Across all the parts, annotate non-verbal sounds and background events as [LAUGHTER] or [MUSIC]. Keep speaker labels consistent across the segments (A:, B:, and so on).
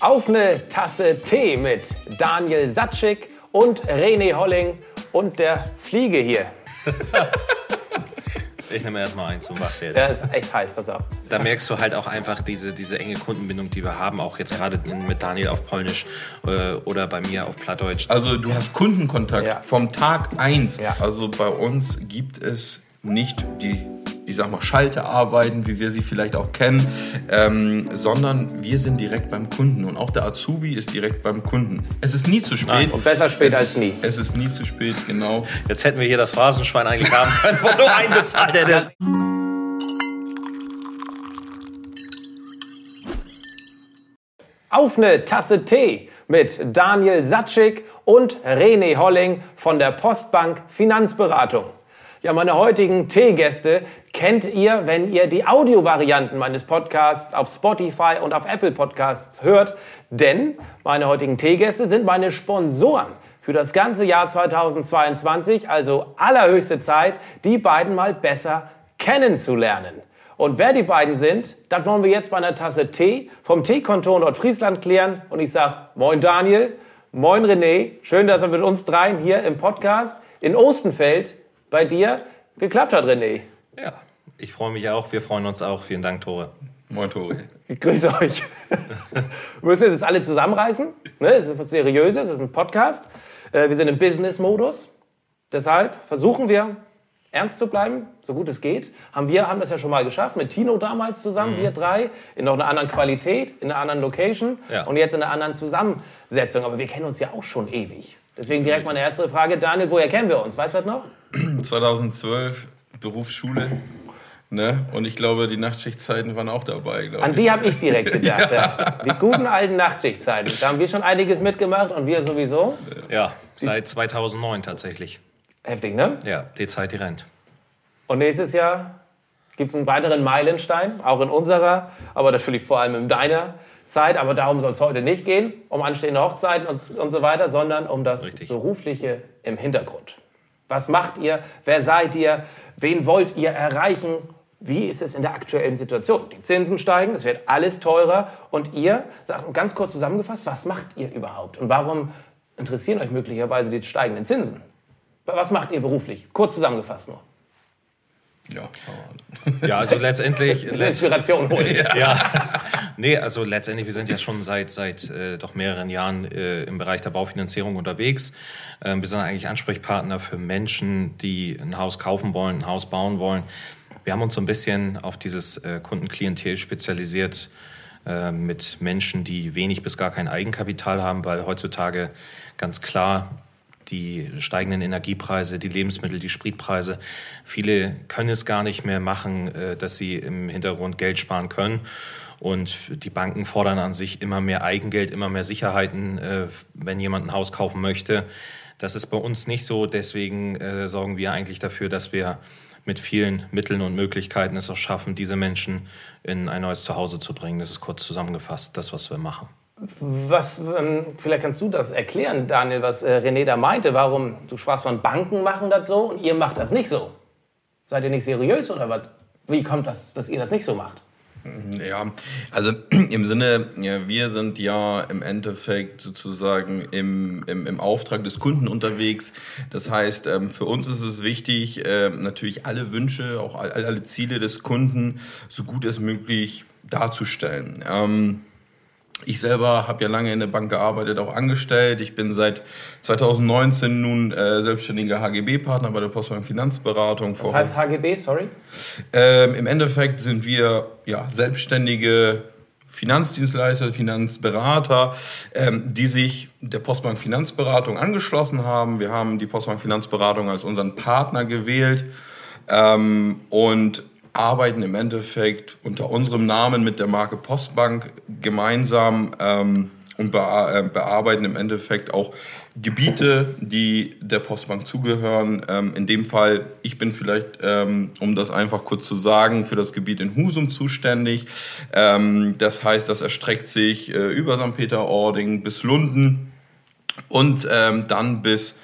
A: Auf eine Tasse Tee mit Daniel Satschik und René Holling und der Fliege hier. [LAUGHS]
B: Ich nehme erstmal eins zum Wachwerden.
A: Ja, ist echt heiß, pass auf.
B: Da merkst du halt auch einfach diese, diese enge Kundenbindung, die wir haben, auch jetzt gerade mit Daniel auf Polnisch äh, oder bei mir auf Plattdeutsch.
C: Also du hast Kundenkontakt
A: Ja.
C: vom Tag 1.
A: Ja.
C: Also bei uns gibt es nicht die, ich sag mal, Schaltearbeiten, wie wir sie vielleicht auch kennen, ähm, sondern wir sind direkt beim Kunden und auch der Azubi ist direkt beim Kunden. Es ist nie zu spät.
B: Nein,
A: und besser spät
C: es
A: als
C: ist,
A: nie.
C: Es ist nie zu spät, genau.
B: Jetzt hätten wir hier das Phrasenschwein eigentlich haben können, wo du einbezahlt [LAUGHS] hättest.
A: Auf eine Tasse Tee mit Daniel Satschik und René Holling von der Postbank Finanzberatung. Ja, meine heutigen Teegäste kennt ihr, wenn ihr die Audiovarianten meines Podcasts auf Spotify und auf Apple Podcasts hört. Denn meine heutigen Teegäste sind meine Sponsoren für das ganze Jahr 2022. Also allerhöchste Zeit, die beiden mal besser kennenzulernen. Und wer die beiden sind, das wollen wir jetzt bei einer Tasse Tee vom Teekonto Nordfriesland klären. Und ich sage Moin Daniel, Moin René, schön, dass er mit uns dreien hier im Podcast in Ostenfeld bei dir geklappt hat, René.
B: Ja, ich freue mich auch. Wir freuen uns auch. Vielen Dank, Tore.
C: Moin Tori.
A: Ich grüße euch. [LAUGHS] wir müssen jetzt alle zusammenreißen. Ne? Es ist was Seriöses, es ist ein Podcast. Äh, Wir sind im Business-Modus. Deshalb versuchen wir, ernst zu bleiben, so gut es geht. Haben wir haben das ja schon mal geschafft, mit Tino damals zusammen, wir drei, in noch einer anderen Qualität, in einer anderen Location
B: Ja.
A: und jetzt in einer anderen Zusammensetzung. Aber wir kennen uns ja auch schon ewig. Deswegen direkt meine erste Frage, Daniel, woher kennen wir uns? Weißt du das noch? [CLEARS THROAT]
C: 2012, Berufsschule. Ne? Und ich glaube, die Nachtschichtzeiten waren auch dabei. glaube
A: An
C: ich.
A: die habe ich direkt gedacht. [LAUGHS] ja. Die guten alten Nachtschichtzeiten. Da haben wir schon einiges mitgemacht und wir sowieso.
B: Ja, seit 2009 tatsächlich.
A: Heftig, ne?
B: Ja, die Zeit, die rennt.
A: Und nächstes Jahr gibt es einen weiteren Meilenstein, auch in unserer, aber natürlich vor allem in deiner Zeit. Aber darum soll es heute nicht gehen, um anstehende Hochzeiten und, und so weiter, sondern um das
B: Richtig.
A: Berufliche im Hintergrund. Was macht ihr? Wer seid ihr? Wen wollt ihr erreichen? Wie ist es in der aktuellen Situation? Die Zinsen steigen, es wird alles teurer. Und ihr, sagt ganz kurz zusammengefasst, was macht ihr überhaupt? Und warum interessieren euch möglicherweise die steigenden Zinsen? Was macht ihr beruflich? Kurz zusammengefasst nur.
C: Ja,
B: Ja, also letztendlich. [LAUGHS]
A: Inspiration holen.
B: Ja, nee, also letztendlich, wir sind ja schon seit, seit äh, doch mehreren Jahren äh, im Bereich der Baufinanzierung unterwegs. Ähm, wir sind eigentlich Ansprechpartner für Menschen, die ein Haus kaufen wollen, ein Haus bauen wollen. Wir haben uns so ein bisschen auf dieses äh, Kundenklientel spezialisiert äh, mit Menschen, die wenig bis gar kein Eigenkapital haben, weil heutzutage ganz klar die steigenden Energiepreise, die Lebensmittel, die Spritpreise. Viele können es gar nicht mehr machen, äh, dass sie im Hintergrund Geld sparen können. Und die Banken fordern an sich immer mehr Eigengeld, immer mehr Sicherheiten, äh, wenn jemand ein Haus kaufen möchte. Das ist bei uns nicht so. Deswegen äh, sorgen wir eigentlich dafür, dass wir mit vielen Mitteln und Möglichkeiten es auch schaffen, diese Menschen in ein neues Zuhause zu bringen. Das ist kurz zusammengefasst, das, was wir machen.
A: Was, ähm, vielleicht kannst du das erklären, Daniel, was äh, René da meinte. Warum, du sprachst von Banken machen das so und ihr macht das nicht so. Seid ihr nicht seriös oder was? Wie kommt das, dass ihr das nicht so macht?
C: Ja, also [CLEARS THROAT] im Sinne, ja, wir sind ja im Endeffekt sozusagen im, im, im Auftrag des Kunden unterwegs. Das heißt, ähm, für uns ist es wichtig, ähm, natürlich alle Wünsche, auch all- alle Ziele des Kunden so gut es möglich darzustellen. Ähm, ich selber habe ja lange in der Bank gearbeitet, auch angestellt. Ich bin seit 2019 nun äh, selbstständiger HGB-Partner bei der Postbank Finanzberatung.
A: Das heißt HGB, sorry?
C: Ähm, Im Endeffekt sind wir ja, selbstständige Finanzdienstleister, Finanzberater, ähm, die sich der Postbank Finanzberatung angeschlossen haben. Wir haben die Postbank Finanzberatung als unseren Partner gewählt ähm, und arbeiten im Endeffekt unter unserem Namen mit der Marke Postbank gemeinsam ähm, und äh, bearbeiten im Endeffekt auch Gebiete, die der Postbank zugehören. Ähm, in dem Fall, ich bin vielleicht, ähm, um das einfach kurz zu sagen, für das Gebiet in Husum zuständig. Ähm, das heißt, das erstreckt sich äh, über St. Peter-Ording bis Lunden und ähm, dann bis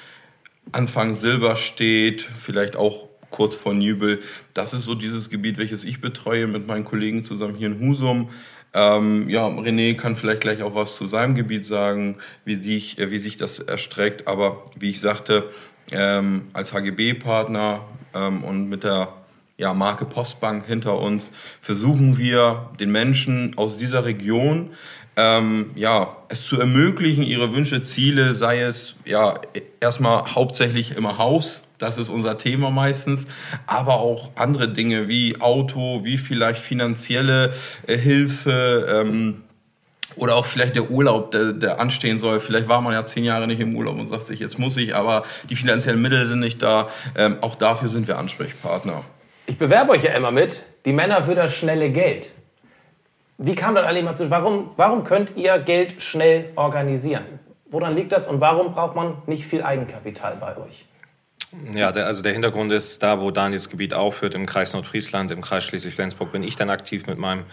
C: Anfang Silberstedt, vielleicht auch kurz vor Nübel. Das ist so dieses Gebiet, welches ich betreue mit meinen Kollegen zusammen hier in Husum. Ähm, ja, René kann vielleicht gleich auch was zu seinem Gebiet sagen, wie, sich, äh, wie sich das erstreckt. Aber wie ich sagte, ähm, als HGB-Partner ähm, und mit der ja, Marke Postbank hinter uns versuchen wir den Menschen aus dieser Region ähm, ja, es zu ermöglichen, ihre Wünsche, Ziele, sei es ja erstmal hauptsächlich im Haus, das ist unser Thema meistens, aber auch andere Dinge wie Auto, wie vielleicht finanzielle äh, Hilfe. Ähm, oder auch vielleicht der Urlaub, der, der, anstehen soll. Vielleicht war man ja zehn Jahre nicht im Urlaub und sagt sich, jetzt muss ich, aber die finanziellen Mittel sind nicht da. Ähm, auch dafür sind wir Ansprechpartner.
A: Ich bewerbe euch ja immer mit, die Männer für das schnelle Geld. Wie kam das eigentlich mal zu? Warum, warum könnt ihr Geld schnell organisieren? Woran liegt das und warum braucht man nicht viel Eigenkapital bei euch?
B: Ja, der, also der Hintergrund ist, da wo Daniels Gebiet aufhört, im Kreis Nordfriesland, im Kreis Schleswig-Flensburg, bin ich dann aktiv mit meinem,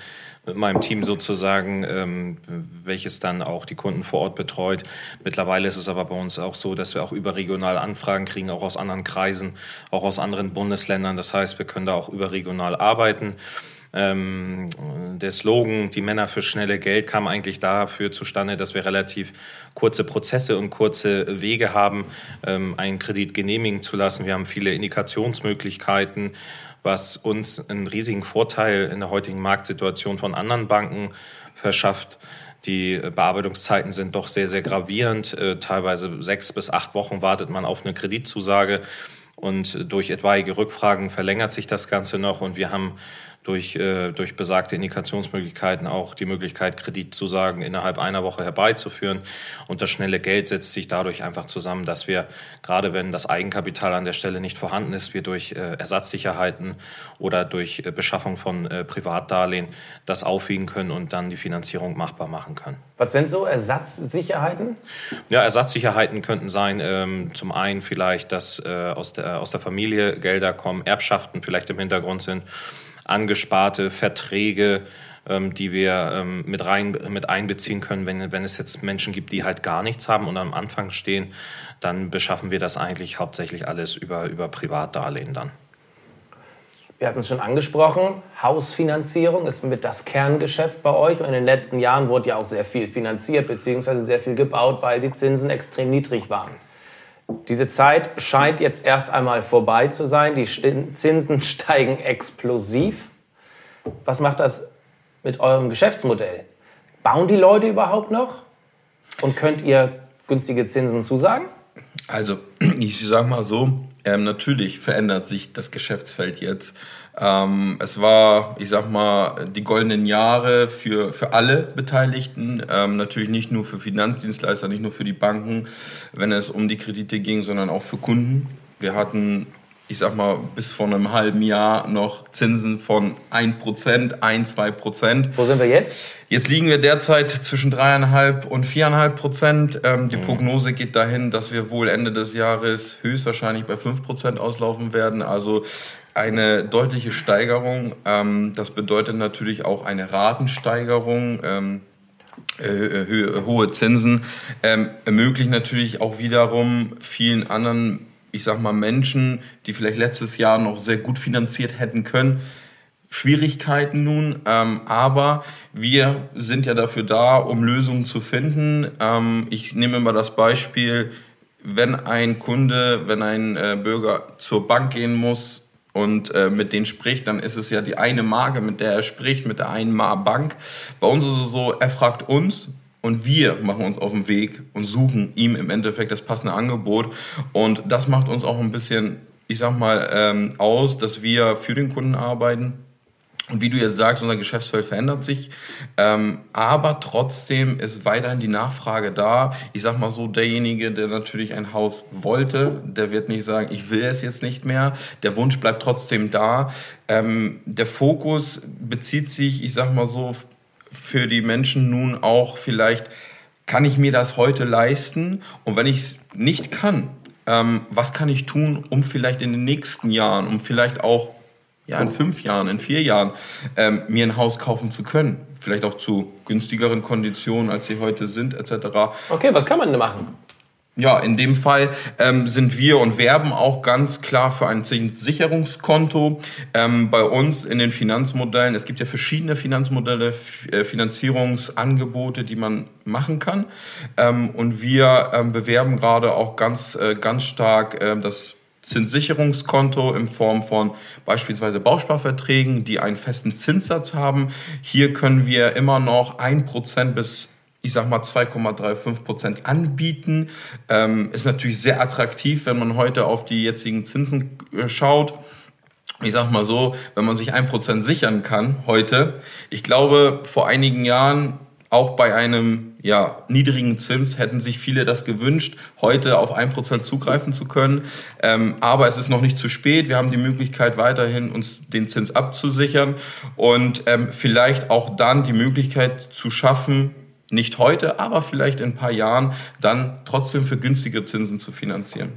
B: mit meinem Team sozusagen, ähm, welches dann auch die Kunden vor Ort betreut. Mittlerweile ist es aber bei uns auch so, dass wir auch überregional Anfragen kriegen, auch aus anderen Kreisen, auch aus anderen Bundesländern. Das heißt, wir können da auch überregional arbeiten. Ähm, der Slogan, die Männer für schnelle Geld, kam eigentlich dafür zustande, dass wir relativ kurze Prozesse und kurze Wege haben, ähm, einen Kredit genehmigen zu lassen. Wir haben viele Indikationsmöglichkeiten, was uns einen riesigen Vorteil in der heutigen Marktsituation von anderen Banken verschafft. Die Bearbeitungszeiten sind doch sehr, sehr gravierend. Äh, teilweise sechs bis acht Wochen wartet man auf eine Kreditzusage. Und durch etwaige Rückfragen verlängert sich das Ganze noch. Und wir haben durch, äh, durch besagte Indikationsmöglichkeiten auch die Möglichkeit, Kreditzusagen innerhalb einer Woche herbeizuführen. Und das schnelle Geld setzt sich dadurch einfach zusammen, dass wir, gerade wenn das Eigenkapital an der Stelle nicht vorhanden ist, wir durch äh, Ersatzsicherheiten oder durch äh, Beschaffung von äh, Privatdarlehen das aufwiegen können und dann die Finanzierung machbar machen können.
A: Was sind so Ersatzsicherheiten?
B: Ja, Ersatzsicherheiten könnten sein, ähm, zum einen vielleicht, dass äh, aus, der, aus der Familie Gelder kommen, Erbschaften vielleicht im Hintergrund sind angesparte Verträge, ähm, die wir ähm, mit, rein, mit einbeziehen können. Wenn, wenn es jetzt Menschen gibt, die halt gar nichts haben und am Anfang stehen, dann beschaffen wir das eigentlich hauptsächlich alles über, über Privatdarlehen dann.
A: Wir hatten es schon angesprochen, Hausfinanzierung ist mit das Kerngeschäft bei euch. Und in den letzten Jahren wurde ja auch sehr viel finanziert bzw. sehr viel gebaut, weil die Zinsen extrem niedrig waren. Diese Zeit scheint jetzt erst einmal vorbei zu sein. Die Zinsen [LAUGHS] steigen explosiv. Was macht das mit eurem Geschäftsmodell? Bauen die Leute überhaupt noch? Und könnt ihr günstige Zinsen zusagen?
C: Also, [CLEARS THROAT] ich sage mal so, ähm, natürlich verändert sich das Geschäftsfeld jetzt. Ähm, es war, ich sag mal, die goldenen Jahre für, für alle Beteiligten. Ähm, natürlich nicht nur für Finanzdienstleister, nicht nur für die Banken, wenn es um die Kredite ging, sondern auch für Kunden. Wir hatten, ich sag mal, bis vor einem halben Jahr noch Zinsen von 1%, 1, 2%.
A: Wo sind wir jetzt?
C: Jetzt liegen wir derzeit zwischen 3,5 und 4,5 Prozent. Ähm, die mhm. Prognose geht dahin, dass wir wohl Ende des Jahres höchstwahrscheinlich bei 5 Prozent auslaufen werden. Also eine deutliche Steigerung. Ähm, das bedeutet natürlich auch eine Ratensteigerung. Ähm, äh, hohe Zinsen ähm, ermöglichen natürlich auch wiederum vielen anderen, ich sag mal, Menschen, die vielleicht letztes Jahr noch sehr gut finanziert hätten können, Schwierigkeiten nun, ähm, aber wir sind ja dafür da, um Lösungen zu finden. Ähm, ich nehme immer das Beispiel, wenn ein Kunde, wenn ein äh, Bürger zur Bank gehen muss, und äh, mit denen spricht, dann ist es ja die eine Marke, mit der er spricht, mit der einen Bank. Bei uns ist es so, er fragt uns und wir machen uns auf den Weg und suchen ihm im Endeffekt das passende Angebot. Und das macht uns auch ein bisschen, ich sag mal, ähm, aus, dass wir für den Kunden arbeiten und wie du jetzt sagst, unser Geschäftsfeld verändert sich, ähm, aber trotzdem ist weiterhin die Nachfrage da. Ich sag mal so, derjenige, der natürlich ein Haus wollte, der wird nicht sagen, ich will es jetzt nicht mehr. Der Wunsch bleibt trotzdem da. Ähm, der Fokus bezieht sich, ich sag mal so, für die Menschen nun auch vielleicht, kann ich mir das heute leisten? Und wenn ich es nicht kann, ähm, was kann ich tun, um vielleicht in den nächsten Jahren, um vielleicht auch ja, in fünf Jahren, in vier Jahren ähm, mir ein Haus kaufen zu können. Vielleicht auch zu günstigeren Konditionen, als sie heute sind, etc.
A: Okay, was kann man denn machen?
C: Ja, in dem Fall ähm, sind wir und werben auch ganz klar für ein Sicherungskonto. Ähm, bei uns in den Finanzmodellen, es gibt ja verschiedene Finanzmodelle, äh, Finanzierungsangebote, die man machen kann. Ähm, und wir ähm, bewerben gerade auch ganz, äh, ganz stark äh, das Zinssicherungskonto in Form von beispielsweise Bausparverträgen, die einen festen Zinssatz haben. Hier können wir immer noch ein Prozent bis ich sag mal 2,35 Prozent anbieten. Ähm, ist natürlich sehr attraktiv, wenn man heute auf die jetzigen Zinsen äh, schaut. Ich sag mal so, wenn man sich ein Prozent sichern kann heute, ich glaube, vor einigen Jahren auch bei einem ja, niedrigen Zins hätten sich viele das gewünscht, heute auf ein Prozent zugreifen zu können. Ähm, aber es ist noch nicht zu spät. Wir haben die Möglichkeit, weiterhin uns den Zins abzusichern und ähm, vielleicht auch dann die Möglichkeit zu schaffen, nicht heute, aber vielleicht in ein paar Jahren dann trotzdem für günstige Zinsen zu finanzieren.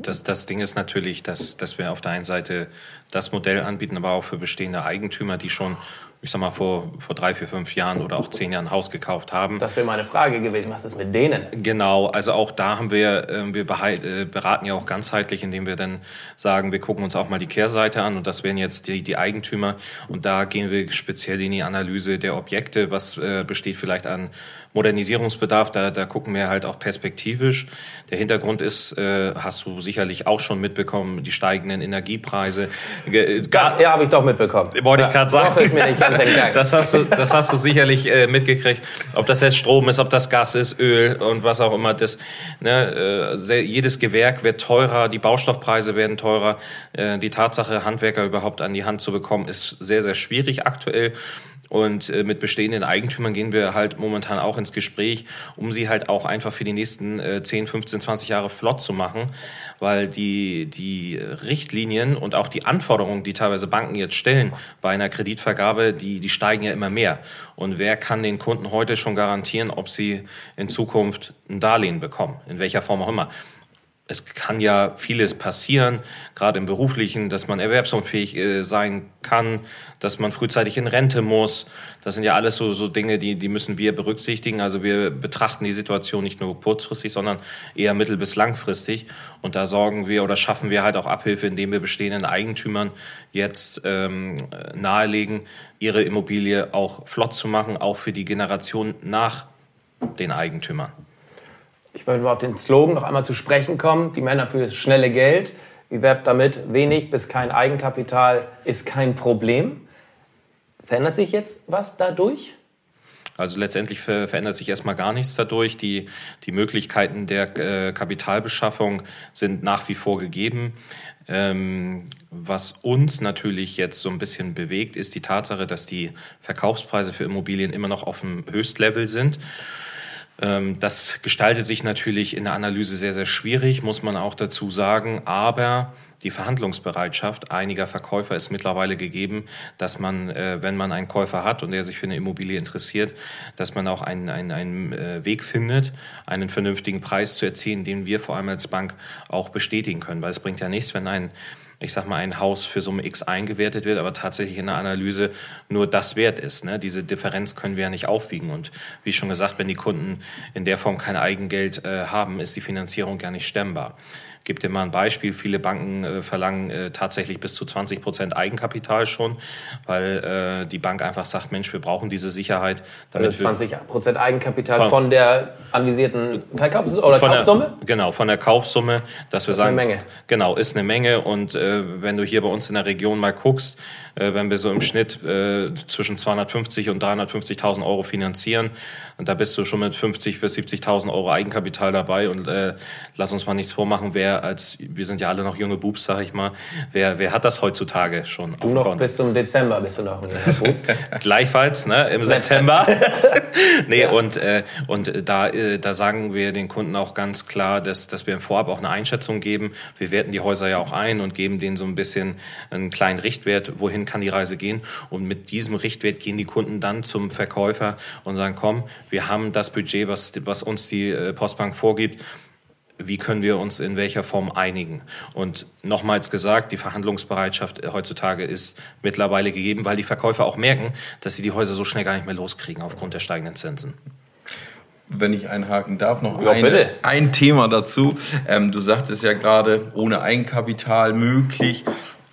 B: Das, das Ding ist natürlich, dass, dass wir auf der einen Seite das Modell anbieten, aber auch für bestehende Eigentümer, die schon ich sag mal, vor, vor drei, vier, fünf Jahren oder auch zehn Jahren ein Haus gekauft haben.
A: Das wäre meine Frage gewesen. Was ist mit denen?
B: Genau, also auch da haben wir, äh, wir äh, beraten ja auch ganzheitlich, indem wir dann sagen, wir gucken uns auch mal die Kehrseite an und das wären jetzt die, die Eigentümer und da gehen wir speziell in die Analyse der Objekte, was äh, besteht vielleicht an Modernisierungsbedarf, da, da gucken wir halt auch perspektivisch. Der Hintergrund ist, äh, hast du sicherlich auch schon mitbekommen, die steigenden Energiepreise.
A: Gar, ja, habe ich doch mitbekommen.
B: Wollte ich gerade sagen. Ist mir nicht ganz entgangen. Das hast du, das hast du sicherlich äh, mitgekriegt. Ob das jetzt Strom ist, ob das Gas ist, Öl und was auch immer. Das, ne, äh, jedes Gewerk wird teurer, die Baustoffpreise werden teurer. Äh, die Tatsache, Handwerker überhaupt an die Hand zu bekommen, ist sehr, sehr schwierig aktuell. Und äh, mit bestehenden Eigentümern gehen wir halt momentan auch ins Gespräch, um sie halt auch einfach für die nächsten äh, 10, 15, 20 Jahre flott zu machen, weil die, die Richtlinien und auch die Anforderungen, die teilweise Banken jetzt stellen bei einer Kreditvergabe, die, die steigen ja immer mehr. Und wer kann den Kunden heute schon garantieren, ob sie in Zukunft ein Darlehen bekommen, in welcher Form auch immer? Es kann ja vieles passieren, gerade im beruflichen, dass man erwerbsunfähig äh, sein kann, dass man frühzeitig in Rente muss. Das sind ja alles so, so Dinge, die, die müssen wir berücksichtigen. Also wir betrachten die Situation nicht nur kurzfristig, sondern eher mittel- bis langfristig. Und da sorgen wir oder schaffen wir halt auch Abhilfe, indem wir bestehenden Eigentümern jetzt ähm, nahelegen, ihre Immobilie auch flott zu machen, auch für die Generation nach den Eigentümern.
A: Ich möchte mal auf den Slogan noch einmal zu sprechen kommen. Die Männer für das schnelle Geld. Ihr werbt damit, wenig bis kein Eigenkapital ist kein Problem. Verändert sich jetzt was dadurch?
B: Also letztendlich verändert sich erstmal gar nichts dadurch. Die, die Möglichkeiten der äh, Kapitalbeschaffung sind nach wie vor gegeben. Ähm, was uns natürlich jetzt so ein bisschen bewegt, ist die Tatsache, dass die Verkaufspreise für Immobilien immer noch auf dem Höchstlevel sind. Ähm, das gestaltet sich natürlich in der Analyse sehr, sehr schwierig, muss man auch dazu sagen. Aber die Verhandlungsbereitschaft einiger Verkäufer ist mittlerweile gegeben, dass man, äh, wenn man einen Käufer hat und der sich für eine Immobilie interessiert, dass man auch einen, einen, einen äh, Weg findet, einen vernünftigen Preis zu erzielen, den wir vor allem als Bank auch bestätigen können. Weil es bringt ja nichts, wenn ein ich sag mal, ein Haus für Summe X eingewertet wird, aber tatsächlich in der Analyse nur das wert ist. Ne? Diese Differenz können wir ja nicht aufwiegen. Und wie schon gesagt, wenn die Kunden in der Form kein Eigengeld äh, haben, ist die Finanzierung gar nicht stemmbar gebe dir mal ein Beispiel. Viele Banken äh, verlangen äh, tatsächlich bis zu 20 Prozent Eigenkapital schon, weil äh, die Bank einfach sagt, Mensch, wir brauchen diese Sicherheit.
A: Damit also 20 Prozent Eigenkapital von, von, der anvisierten Verkaufs- oder Kaufsumme?
B: Der, genau, von der Kaufsumme, dass wir das sagen, ist eine Menge. genau, ist eine Menge. Und äh, wenn du hier bei uns in der Region mal guckst, wenn wir so im Schnitt äh, zwischen 250 und 350.000 Euro finanzieren. Und da bist du schon mit 50 bis 70.000 Euro Eigenkapital dabei. Und äh, lass uns mal nichts vormachen, wer als, wir sind ja alle noch junge Bubs, sag ich mal, wer, wer hat das heutzutage schon?
A: Du noch bis zum Dezember bist du noch ein junger Bub. [LAUGHS]
B: Gleichfalls, ne, im September. [LAUGHS] nee, ja. und, äh, und da, äh, da sagen wir den Kunden auch ganz klar, dass, dass wir im Vorab auch eine Einschätzung geben. Wir werten die Häuser ja auch ein und geben denen so ein bisschen einen kleinen Richtwert, wohin kann die Reise gehen. Und mit diesem Richtwert gehen die Kunden dann zum Verkäufer und sagen, komm, wir haben das Budget, was, was uns die äh, Postbank vorgibt wie können wir uns in welcher Form einigen. Und nochmals gesagt, die Verhandlungsbereitschaft heutzutage ist mittlerweile gegeben, weil die Verkäufer auch merken, dass sie die Häuser so schnell gar nicht mehr loskriegen aufgrund der steigenden Zinsen.
C: wenn ich einhaken darf, noch ja, eine, ein Thema dazu. Ähm, du sagtest ja gerade, ohne Eigenkapital möglich.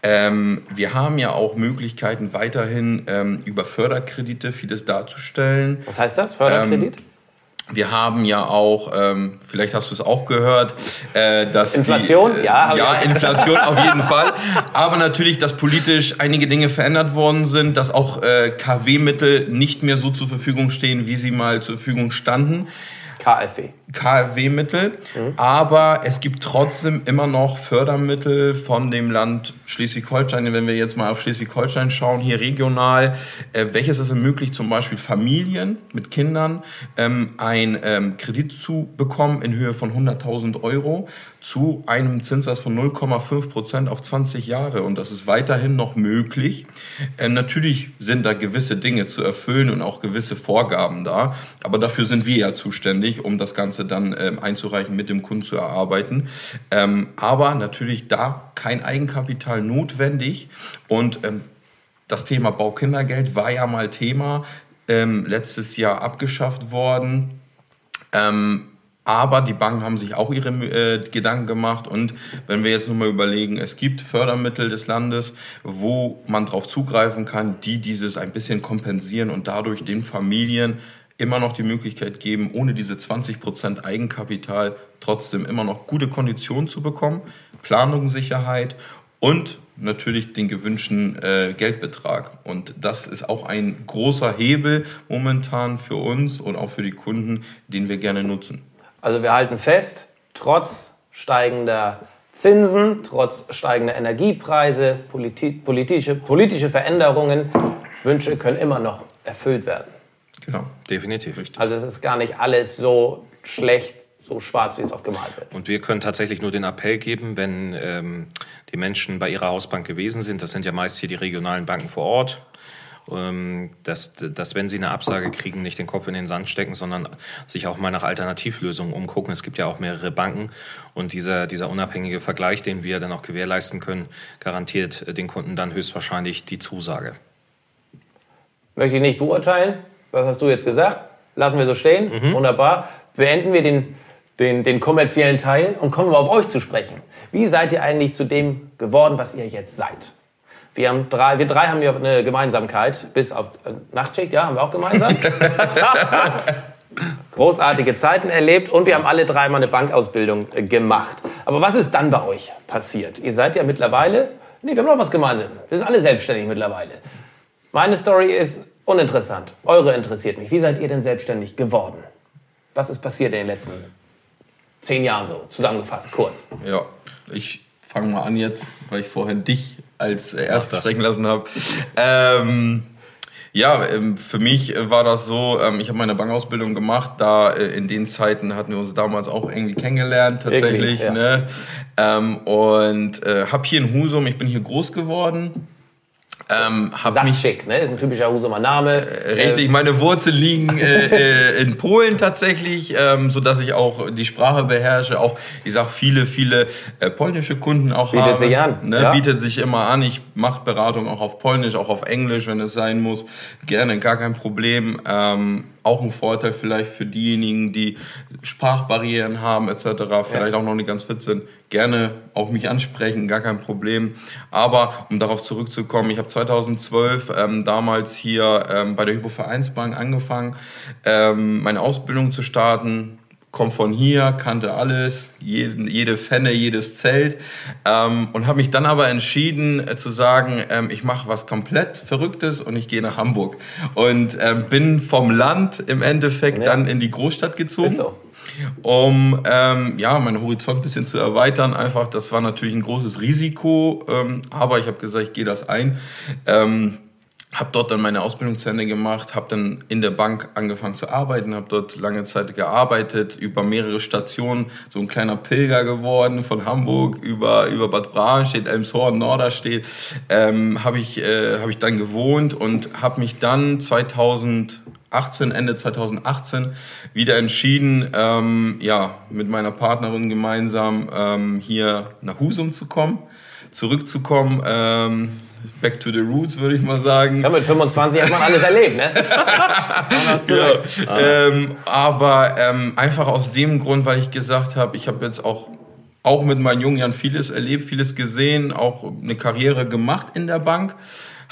C: Ähm, wir haben ja auch Möglichkeiten, weiterhin ähm, über Förderkredite vieles darzustellen.
A: Was heißt das, Förderkredit?
C: Ähm, wir haben ja auch, ähm, vielleicht hast du es auch gehört, äh, dass
A: Inflation,
C: die, äh,
A: ja,
C: ja, Inflation auf jeden [LAUGHS] Fall, aber natürlich, dass politisch einige Dinge verändert worden sind, dass auch äh, KW-Mittel nicht mehr so zur Verfügung stehen, wie sie mal zur Verfügung standen.
A: KfW.
C: KfW-Mittel, mhm. aber es gibt trotzdem immer noch Fördermittel von dem Land Schleswig-Holstein. Wenn wir jetzt mal auf Schleswig-Holstein schauen, hier regional, äh, welches es ermöglicht, zum Beispiel Familien mit Kindern ähm, einen ähm, Kredit zu bekommen in Höhe von 100.000 Euro zu einem Zinssatz von 0,5 Prozent auf 20 Jahre. Und das ist weiterhin noch möglich. Ähm, natürlich sind da gewisse Dinge zu erfüllen und auch gewisse Vorgaben da. Aber dafür sind wir ja zuständig, um das Ganze dann ähm, einzureichen, mit dem Kunden zu erarbeiten. Ähm, aber natürlich da kein Eigenkapital notwendig. Und ähm, das Thema Baukindergeld war ja mal Thema, ähm, letztes Jahr abgeschafft worden. Ähm, aber die Banken haben sich auch ihre äh, Gedanken gemacht. Und wenn wir jetzt nur mal überlegen, es gibt Fördermittel des Landes, wo man darauf zugreifen kann, die dieses ein bisschen kompensieren und dadurch den Familien immer noch die Möglichkeit geben, ohne diese 20% Eigenkapital trotzdem immer noch gute Konditionen zu bekommen, Planungssicherheit und natürlich den gewünschten äh, Geldbetrag. Und das ist auch ein großer Hebel momentan für uns und auch für die Kunden, den wir gerne nutzen.
A: Also wir halten fest, trotz steigender Zinsen, trotz steigender Energiepreise, politi politische, politische Veränderungen, Wünsche können immer noch erfüllt werden.
B: Genau, definitiv.
A: Richtig. Also es ist gar nicht alles so schlecht, so schwarz, wie es oft gemalt wird.
B: Und wir können tatsächlich nur den Appell geben, wenn ähm, die Menschen bei ihrer Hausbank gewesen sind, das sind ja meist hier die regionalen Banken vor Ort, dass, dass wenn sie eine Absage kriegen, nicht den Kopf in den Sand stecken, sondern sich auch mal nach Alternativlösungen umgucken. Es gibt ja auch mehrere Banken und dieser, dieser unabhängige Vergleich, den wir dann auch gewährleisten können, garantiert den Kunden dann höchstwahrscheinlich die Zusage.
A: Möchte ich nicht beurteilen. Was hast du jetzt gesagt? Lassen wir so stehen. Mhm. Wunderbar. Beenden wir den, den, den kommerziellen Teil und kommen wir auf euch zu sprechen. Wie seid ihr eigentlich zu dem geworden, was ihr jetzt seid? Wir, haben drei, wir drei haben ja eine Gemeinsamkeit, bis auf äh, Nachtschicht, ja, haben wir auch gemeinsam. [LAUGHS] Großartige Zeiten erlebt und wir haben alle drei mal eine Bankausbildung äh, gemacht. Aber was ist dann bei euch passiert? Ihr seid ja mittlerweile, nee, wir haben noch was gemeinsam. Wir sind alle selbstständig mittlerweile. Meine Story ist uninteressant. Eure interessiert mich. Wie seid ihr denn selbstständig geworden? Was ist passiert in den letzten zehn Jahren so, zusammengefasst, kurz?
C: Ja, ich fange mal an jetzt, weil ich vorhin dich als äh, erst sprechen lassen habe. Ähm, ja, ähm, für mich war das so, ähm, ich habe meine Bankausbildung gemacht, da äh, in den Zeiten hatten wir uns damals auch irgendwie kennengelernt tatsächlich. Ja. Ne? Ähm, und äh, habe hier in Husum, ich bin hier groß geworden,
A: ähm, Satschik, ne? ist ein typischer Husumer Name.
C: Äh, richtig, meine Wurzeln liegen äh, äh, in Polen tatsächlich, ähm, sodass ich auch die Sprache beherrsche. Auch, ich sag viele, viele äh, polnische Kunden auch
A: Bietet habe. sich an.
C: Ne? Ja. Bietet sich immer an. Ich mache Beratung auch auf Polnisch, auch auf Englisch, wenn es sein muss. Gerne, gar kein Problem. Ähm, auch ein Vorteil vielleicht für diejenigen, die Sprachbarrieren haben etc., vielleicht ja. auch noch nicht ganz fit sind. Gerne auch mich ansprechen, gar kein Problem. Aber um darauf zurückzukommen, ich habe 2012 ähm, damals hier ähm, bei der Hypovereinsbank angefangen, ähm, meine Ausbildung zu starten komme von hier, kannte alles, jede, jede Fenne, jedes Zelt ähm, und habe mich dann aber entschieden äh, zu sagen, ähm, ich mache was komplett Verrücktes und ich gehe nach Hamburg und ähm, bin vom Land im Endeffekt ja. dann in die Großstadt gezogen. So. Um ähm, ja, meinen Horizont ein bisschen zu erweitern, einfach, das war natürlich ein großes Risiko, ähm, aber ich habe gesagt, ich gehe das ein ähm, habe dort dann meine Ausbildung zu Ende gemacht, habe dann in der Bank angefangen zu arbeiten, habe dort lange Zeit gearbeitet, über mehrere Stationen, so ein kleiner Pilger geworden, von Hamburg über, über Bad Braunstedt, Elmshorn, Norderstedt, ähm, habe ich, äh, hab ich dann gewohnt und habe mich dann 2018, Ende 2018 wieder entschieden, ähm, ja, mit meiner Partnerin gemeinsam ähm, hier nach Husum zu kommen, zurückzukommen. Ähm, back to the roots, würde ich mal sagen.
A: Ja, mit 25 hat man alles erlebt, ne? [LAUGHS]
C: ja, ähm, aber ähm, einfach aus dem Grund, weil ich gesagt habe, ich habe jetzt auch, auch mit meinen jungen Jahren vieles erlebt, vieles gesehen, auch eine Karriere gemacht in der Bank.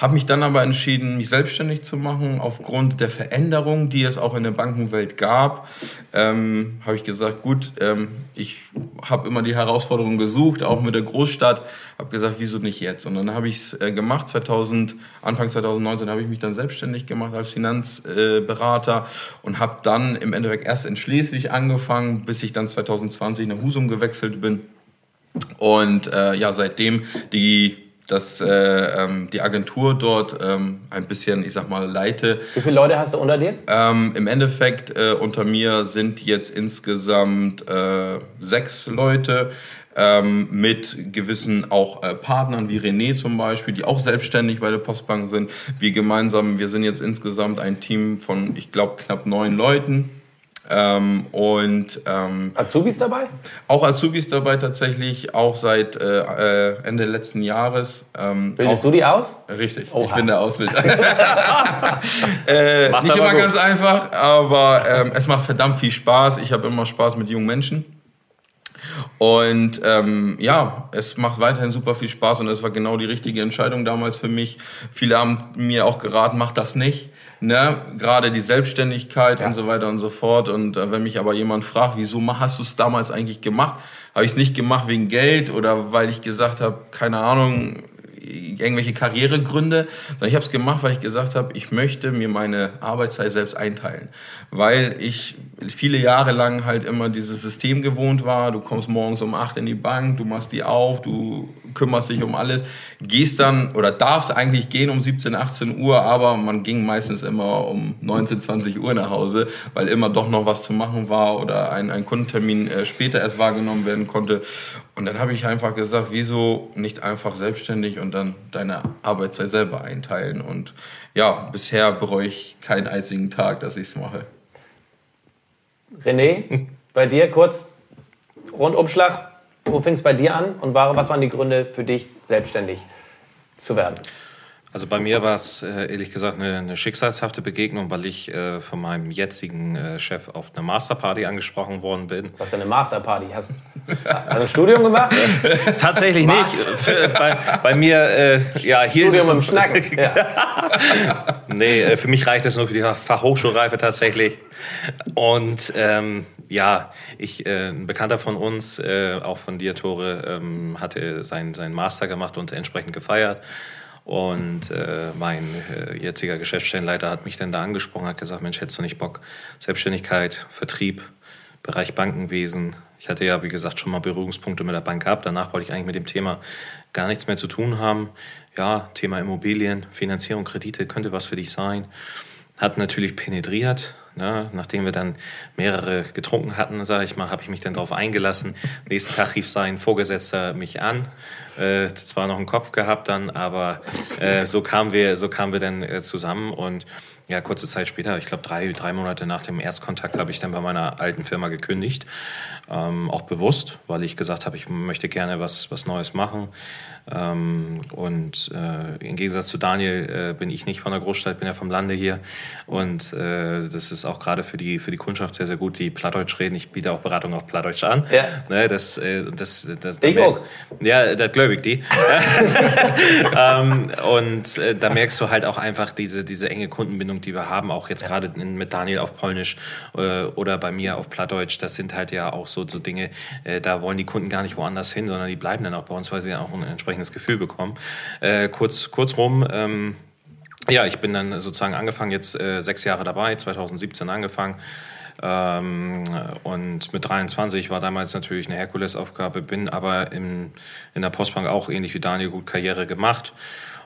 C: Habe mich dann aber entschieden, mich selbstständig zu machen. Aufgrund der Veränderung, die es auch in der Bankenwelt gab, ähm, habe ich gesagt, gut, ähm, ich habe immer die Herausforderung gesucht, auch mit der Großstadt. Habe gesagt, wieso nicht jetzt? Und dann habe ich es äh, gemacht. 2000, Anfang 2019 habe ich mich dann selbstständig gemacht als Finanzberater äh, und habe dann im Endeffekt erst in Schleswig angefangen, bis ich dann 2020 nach Husum gewechselt bin. Und äh, ja, seitdem die dass äh, ähm, die Agentur dort ähm, ein bisschen, ich sag mal, leite.
A: Wie viele Leute hast du unter dir?
C: Ähm, Im Endeffekt äh, unter mir sind jetzt insgesamt äh, sechs Leute. Ähm, mit gewissen auch äh, Partnern wie René zum Beispiel, die auch selbstständig bei der Postbank sind. Wir gemeinsam, wir sind jetzt insgesamt ein Team von, ich glaube, knapp neun Leuten. Ähm, und ähm,
A: Azubis dabei?
C: Auch Azubis dabei tatsächlich, auch seit äh, äh Ende letzten Jahres.
A: Ähm, Bildest du die aus?
C: Richtig, Oha. ich bin der Ausbilder. [LAUGHS] äh, nicht immer gut. ganz einfach, aber ähm, es macht verdammt viel Spaß. Ich habe immer Spaß mit jungen Menschen. Und ähm, ja, es macht weiterhin super viel Spaß und es war genau die richtige Entscheidung damals für mich. Viele haben mir auch geraten, mach das nicht. Ne? Gerade die Selbstständigkeit ja. und so weiter und so fort. Und äh, wenn mich aber jemand fragt, wieso hast du es damals eigentlich gemacht? Habe ich es nicht gemacht wegen Geld oder weil ich gesagt habe, keine Ahnung, irgendwelche Karrieregründe, sondern ich habe es gemacht, weil ich gesagt habe, ich möchte mir meine Arbeitszeit selbst einteilen, weil ich viele Jahre lang halt immer dieses System gewohnt war. Du kommst morgens um 8 in die Bank, du machst die auf, du kümmerst dich um alles, gehst dann oder darfst eigentlich gehen um 17, 18 Uhr, aber man ging meistens immer um 19, 20 Uhr nach Hause, weil immer doch noch was zu machen war oder ein, ein Kundentermin äh, später erst wahrgenommen werden konnte. Und dann habe ich einfach gesagt, wieso nicht einfach selbstständig und dann deine Arbeitszeit selber einteilen. Und ja, bisher bereue ich keinen einzigen Tag, dass ich es mache.
A: René, bei dir kurz Rundumschlag. Wo fing es bei dir an und was waren die Gründe für dich, selbstständig zu werden?
B: Also bei mir war es äh, ehrlich gesagt eine, eine, schicksalshafte Begegnung, weil ich äh, von meinem jetzigen äh, Chef auf eine Masterparty angesprochen worden bin.
A: Was ist denn eine Masterparty? Hast, hast du ein Studium gemacht?
B: Tatsächlich nicht. Bei, bei, mir, äh, ja, hier.
A: Studium im Schnacken. [LAUGHS] Ja.
B: nee, äh, für mich reicht das nur für die Fachhochschulreife tatsächlich. Und ähm, ja, ich, äh, ein Bekannter von uns, auch von dir, Tore, ähm, hatte seinen sein Master gemacht und entsprechend gefeiert. Und äh, mein äh, jetziger Geschäftsstellenleiter hat mich dann da angesprochen, hat gesagt, Mensch, hättest du nicht Bock, Selbstständigkeit, Vertrieb, Bereich Bankenwesen. Ich hatte ja, wie gesagt, schon mal Berührungspunkte mit der Bank gehabt. Danach wollte ich eigentlich mit dem Thema gar nichts mehr zu tun haben. Ja, Thema Immobilien, Finanzierung, Kredite könnte was für dich sein. Hat natürlich penetriert, Ne? Nachdem wir dann mehrere getrunken hatten, sage ich mal, habe ich mich dann darauf eingelassen. Nächsten Tag rief sein Vorgesetzter mich an. Äh, zwar noch einen Kopf gehabt dann, aber äh, so kamen wir, so kamen wir dann äh, zusammen und ja, kurze Zeit später, ich glaube drei, drei Monate nach dem Erstkontakt, habe ich dann bei meiner alten Firma gekündigt. Ähm, auch bewusst, weil ich gesagt habe, ich möchte gerne was, was Neues machen. Ähm, und äh, im Gegensatz zu Daniel äh, bin ich nicht von der Großstadt, bin ja vom Lande hier. Und äh, das ist auch gerade für die, für die Kundschaft sehr, sehr gut, die Plattdeutsch reden. Ich biete auch Beratung auf Plattdeutsch an. Ja. Ne, das, äh, das, das,
A: ich auch.
B: Ja, das glaube ich die. [LAUGHS] ähm, und äh, da merkst du halt auch einfach diese, diese enge Kundenbindung, die wir haben, auch jetzt ja. gerade mit Daniel auf Polnisch äh, oder bei mir auf Plattdeutsch. Das sind halt ja auch so, so Dinge, da wollen die Kunden gar nicht woanders hin, sondern die bleiben dann auch bei uns, weil sie auch ein entsprechendes entsprechendes Gefühl bekommen. Äh, kurz, kurzrum, ähm, ja, ich bin dann sozusagen angefangen, jetzt äh, sechs Jahre dabei, 2017 angefangen. Ähm, und mit 23 war damals natürlich eine Herkulesaufgabe, bin aber in, in der Postbank auch ähnlich wie Daniel gut Karriere gemacht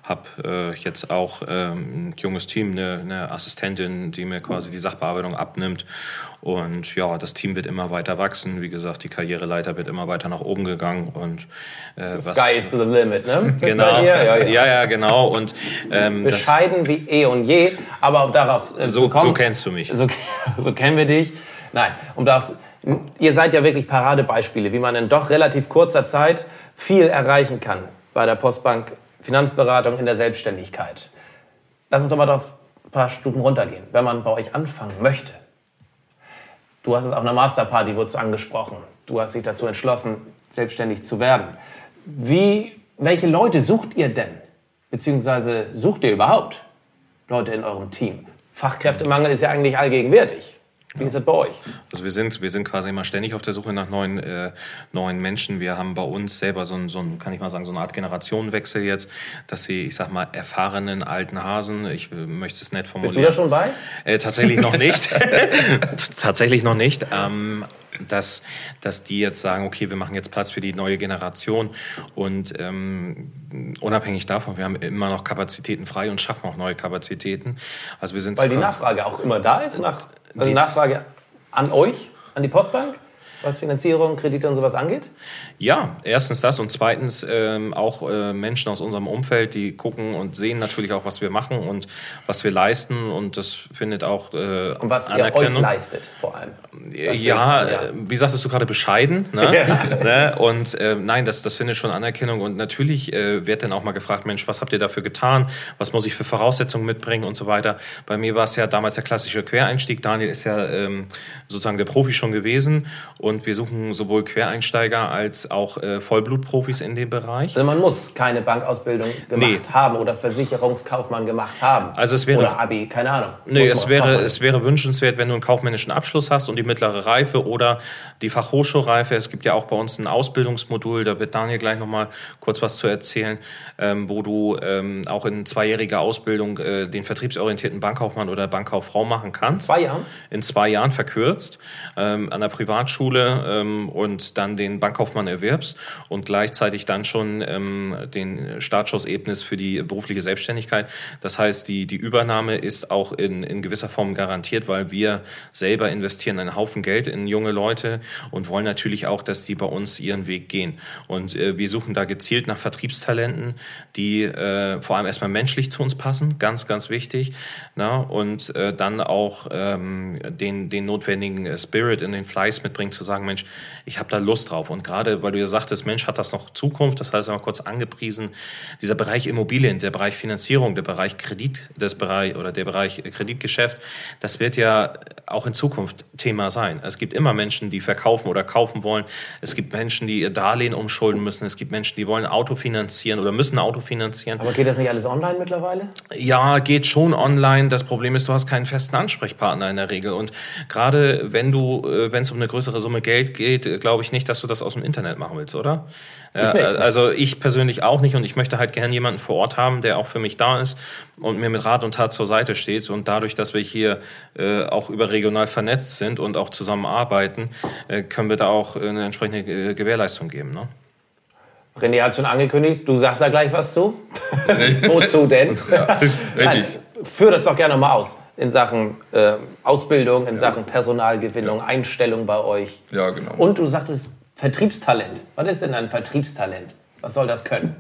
B: habe äh, jetzt auch ähm, ein junges Team, eine, eine, Assistentin, die mir quasi die Sachbearbeitung abnimmt. Und ja, das Team wird immer weiter wachsen. Wie gesagt, die Karriereleiter wird immer weiter nach oben gegangen. Und,
A: äh, was, Sky is the limit, ne? [LAUGHS]
B: Genau. Ja, ja. ja, ja, genau. Und,
A: ähm, Bescheiden wie eh und je, aber um darauf
B: äh, so, zu kommen. So kennst du mich.
A: So, [LAUGHS] so kennen wir dich. Nein, um darauf Ihr seid ja wirklich Paradebeispiele, wie man in doch relativ kurzer Zeit viel erreichen kann bei der Postbank Finanzberatung in der Selbstständigkeit. Lass uns doch mal auf ein paar Stufen runtergehen. Wenn man bei euch anfangen möchte, du hast es auf einer Masterparty, wurde es angesprochen, du hast dich dazu entschlossen, selbstständig zu werden. Wie, welche Leute sucht ihr denn? Beziehungsweise sucht ihr überhaupt Leute in eurem Team? Fachkräftemangel ist ja eigentlich allgegenwärtig. Wie ist das bei euch?
B: Also wir sind, wir sind quasi immer ständig auf der Suche nach neuen, äh, neuen Menschen. Wir haben bei uns selber so ein, so ein, kann ich mal sagen, so eine Art Generationenwechsel jetzt, dass sie, ich sag mal, erfahrenen alten Hasen, ich äh, möchte es nicht formulieren.
A: Bist du da schon bei?
B: Äh, tatsächlich noch nicht. [LAUGHS] [LAUGHS] tatsächlich noch nicht. Ähm, dass, dass die jetzt sagen, okay, wir machen jetzt Platz für die neue Generation und ähm, unabhängig davon, wir haben immer noch Kapazitäten frei und schaffen auch neue Kapazitäten.
A: Also wir sind Weil die Nachfrage auch immer da ist, nach, also Nachfrage an euch, an die Postbank? was Finanzierung, Kredite und sowas angeht?
B: Ja, erstens das und zweitens ähm, auch äh, Menschen aus unserem Umfeld, die gucken und sehen natürlich auch, was wir machen und was wir leisten und das findet auch äh,
A: Und was ihr euch leistet vor allem.
B: Ja, ja, äh, wie sagtest du gerade, bescheiden. Ne? [LAUGHS] ne? Und äh, nein, das, das findet schon Anerkennung und natürlich äh, wird dann auch mal gefragt, Mensch, was habt ihr dafür getan? Was muss ich für Voraussetzungen mitbringen und so weiter. Bei mir war es ja damals der klassische Quereinstieg. Daniel ist ja ähm, sozusagen der Profi schon gewesen und wir suchen sowohl Quereinsteiger als auch äh, Vollblutprofis in dem Bereich.
A: Also man muss keine Bankausbildung gemacht nee. haben oder Versicherungskaufmann gemacht haben.
B: Also es wäre,
A: oder Abi, keine Ahnung.
B: Nee, es wäre, es wäre wünschenswert, wenn du einen kaufmännischen Abschluss hast und die mittlere Reife oder die Fachhochschulreife. Es gibt ja auch bei uns ein Ausbildungsmodul, da wird Daniel gleich noch mal kurz was zu erzählen, ähm, wo du ähm, auch in zweijähriger Ausbildung äh, den vertriebsorientierten Bankkaufmann oder Bankkauffrau machen kannst.
A: In zwei Jahren?
B: In zwei Jahren verkürzt. Ähm, an der Privatschule ähm, und dann den Bankkaufmann erwirbst und gleichzeitig dann schon ähm, den Startschuss ebnest für die berufliche Selbstständigkeit. Das heißt, die, die Übernahme ist auch in, in gewisser Form garantiert, weil wir selber investieren Haufen Geld in junge Leute und wollen natürlich auch, dass die bei uns ihren Weg gehen. Und äh, wir suchen da gezielt nach Vertriebstalenten, die äh, vor allem erstmal menschlich zu uns passen, ganz, ganz wichtig. Na? Und äh, dann auch ähm, den, den notwendigen Spirit in den Fleiß mitbringen, zu sagen, Mensch, ich habe da Lust drauf. Und gerade, weil du ja sagtest, Mensch, hat das noch Zukunft, das heißt, einmal kurz angepriesen, dieser Bereich Immobilien, der Bereich Finanzierung, der Bereich Kredit, das Bereich oder der Bereich Kreditgeschäft, das wird ja auch in Zukunft Thema sein. Es gibt immer Menschen, die verkaufen oder kaufen wollen. Es gibt Menschen, die ihr Darlehen umschulden müssen. Es gibt Menschen, die wollen Auto finanzieren oder müssen Auto finanzieren.
A: Aber geht das nicht alles online mittlerweile?
B: Ja, geht schon online. Das Problem ist, du hast keinen festen Ansprechpartner in der Regel. Und gerade wenn du, äh, wenn es um eine größere Summe Geld geht, glaube ich nicht, dass du das aus dem Internet machen willst, oder? Ich [LAUGHS] also ich persönlich auch nicht und ich möchte halt gerne jemanden vor Ort haben, der auch für mich da ist und mir mit Rat und Tat zur Seite steht. Und dadurch, dass wir hier äh, auch überregional vernetzt sind und auch zusammenarbeiten, äh, können wir da auch eine entsprechende äh, Gewährleistung geben. Ne?
A: René hat schon angekündigt, du sagst da gleich was zu. [LAUGHS] Wozu denn? [LAUGHS] Ja, Nein, führ das doch gerne mal aus in Sachen äh, Ausbildung, in ja. Sachen Personalgewinnung, ja. Einstellung bei euch.
C: Ja, genau.
A: Und du sagtest Vertriebstalent. Was ist denn ein Vertriebstalent? Was soll das können?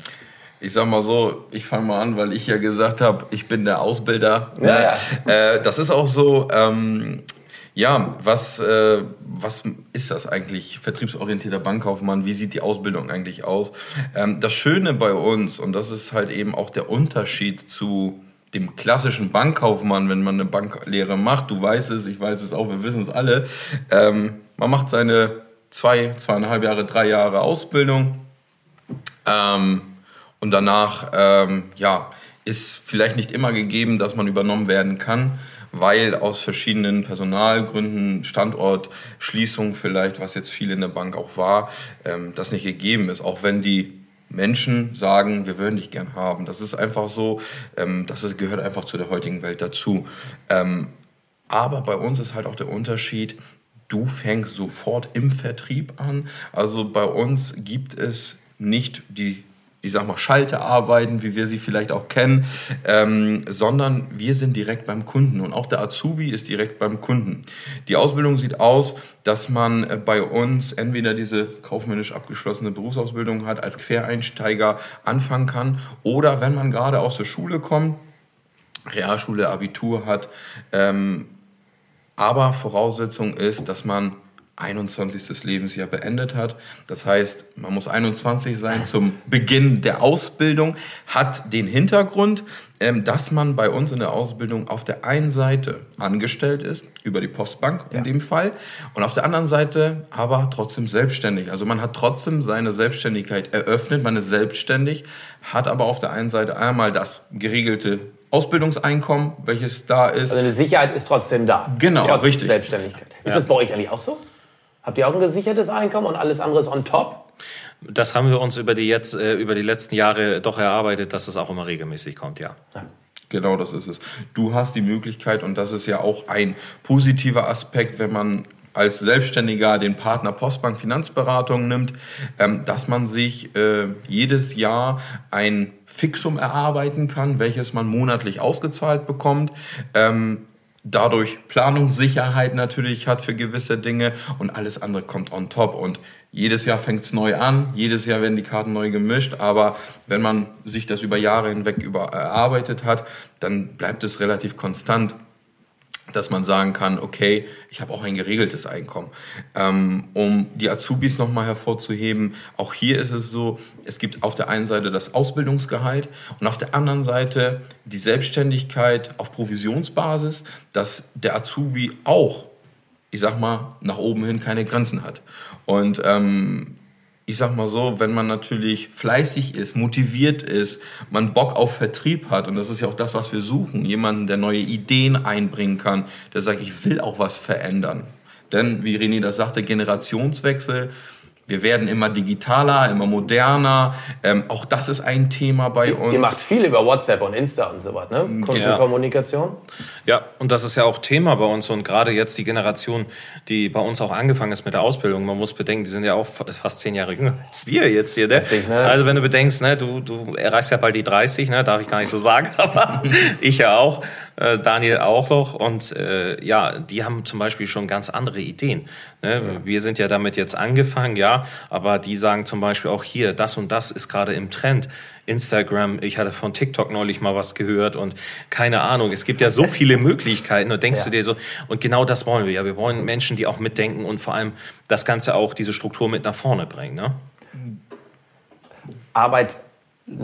C: Ich sag mal so, ich fange mal an, weil ich ja gesagt habe, ich bin der Ausbilder. Ja, ja. Äh, das ist auch so. Ähm, ja, was, äh, was ist das eigentlich? Vertriebsorientierter Bankkaufmann, wie sieht die Ausbildung eigentlich aus? Ähm, das Schöne bei uns, und das ist halt eben auch der Unterschied zu dem klassischen Bankkaufmann, wenn man eine Banklehre macht, du weißt es, ich weiß es auch, wir wissen es alle, ähm, man macht seine zwei, zweieinhalb Jahre, drei Jahre Ausbildung ähm, und danach, ähm, ja, ist vielleicht nicht immer gegeben, dass man übernommen werden kann, weil aus verschiedenen Personalgründen, Standortschließung vielleicht, was jetzt viel in der Bank auch war, ähm, das nicht gegeben ist, auch wenn die Menschen sagen, wir würden dich gern haben. Das ist einfach so, ähm, das ist, gehört einfach zu der heutigen Welt dazu. Ähm, aber bei uns ist halt auch der Unterschied, du fängst sofort im Vertrieb an. Also bei uns gibt es nicht die ich sag mal, Schalterarbeiten, wie wir sie vielleicht auch kennen, ähm, sondern wir sind direkt beim Kunden und auch der Azubi ist direkt beim Kunden. Die Ausbildung sieht aus, dass man äh, bei uns entweder diese kaufmännisch abgeschlossene Berufsausbildung hat, als Quereinsteiger anfangen kann oder wenn man gerade aus der Schule kommt, Realschule, Abitur hat, ähm, aber Voraussetzung ist, dass man 21. Lebensjahr beendet hat. Das heißt, man muss 21 sein zum Beginn der Ausbildung, hat den Hintergrund, ähm, dass man bei uns in der Ausbildung auf der einen Seite angestellt ist, über die Postbank in ja. dem Fall, und auf der anderen Seite aber trotzdem selbstständig. Also man hat trotzdem seine Selbstständigkeit eröffnet, man ist selbstständig, hat aber auf der einen Seite einmal das geregelte Ausbildungseinkommen, welches da ist.
A: Also eine Sicherheit ist trotzdem da.
C: Genau,
A: trotz
C: richtig.
A: Selbstständigkeit. Ist ja. das bei euch eigentlich auch so? Habt ihr auch ein gesichertes Einkommen und alles andere ist on top?
B: Das haben wir uns über die, jetzt, äh, über die letzten Jahre doch erarbeitet, dass es auch immer regelmäßig kommt, ja. ja.
C: Genau, das ist es. Du hast die Möglichkeit, und das ist ja auch ein positiver Aspekt, wenn man als Selbstständiger den Partner Postbank Finanzberatung nimmt, ähm, dass man sich äh, jedes Jahr ein Fixum erarbeiten kann, welches man monatlich ausgezahlt bekommt. Ähm, dadurch Planungssicherheit natürlich hat für gewisse Dinge und alles andere kommt on top. Und jedes Jahr fängt es neu an, jedes Jahr werden die Karten neu gemischt, aber wenn man sich das über Jahre hinweg über erarbeitet hat, dann bleibt es relativ konstant dass man sagen kann, okay, ich habe auch ein geregeltes Einkommen. Ähm, um die Azubis nochmal hervorzuheben, auch hier ist es so, es gibt auf der einen Seite das Ausbildungsgehalt und auf der anderen Seite die Selbstständigkeit auf Provisionsbasis, dass der Azubi auch, ich sag mal, nach oben hin keine Grenzen hat. Und ähm, ich sag mal so, wenn man natürlich fleißig ist, motiviert ist, man Bock auf Vertrieb hat, und das ist ja auch das, was wir suchen, jemanden, der neue Ideen einbringen kann, der sagt, ich will auch was verändern. Denn, wie René das sagte, Generationswechsel, wir werden immer digitaler, immer moderner. Ähm, auch das ist ein Thema bei uns.
A: Ihr macht viel über WhatsApp und Insta und so was, ne? Kundenkommunikation.
B: Ja. ja, und das ist ja auch Thema bei uns. Und gerade jetzt die Generation, die bei uns auch angefangen ist mit der Ausbildung. Man muss bedenken, die sind ja auch fast zehn Jahre jünger als wir jetzt hier. Ne? Heftig, ne? Also wenn du bedenkst, ne, du, du erreichst ja bald die 30, ne? darf ich gar nicht so sagen, [LAUGHS] aber ich ja auch. Äh, Daniel auch noch. Und äh, ja, die haben zum Beispiel schon ganz andere Ideen. Ne? Ja. Wir sind ja damit jetzt angefangen, ja, aber die sagen zum Beispiel auch hier, das und das ist gerade im Trend. Instagram, ich hatte von TikTok neulich mal was gehört und keine Ahnung, es gibt ja so [LAUGHS] viele Möglichkeiten und denkst ja. du dir so, und genau das wollen wir ja. Wir wollen Menschen, die auch mitdenken und vor allem das Ganze auch, diese Struktur mit nach vorne bringen. Ne?
A: Arbeit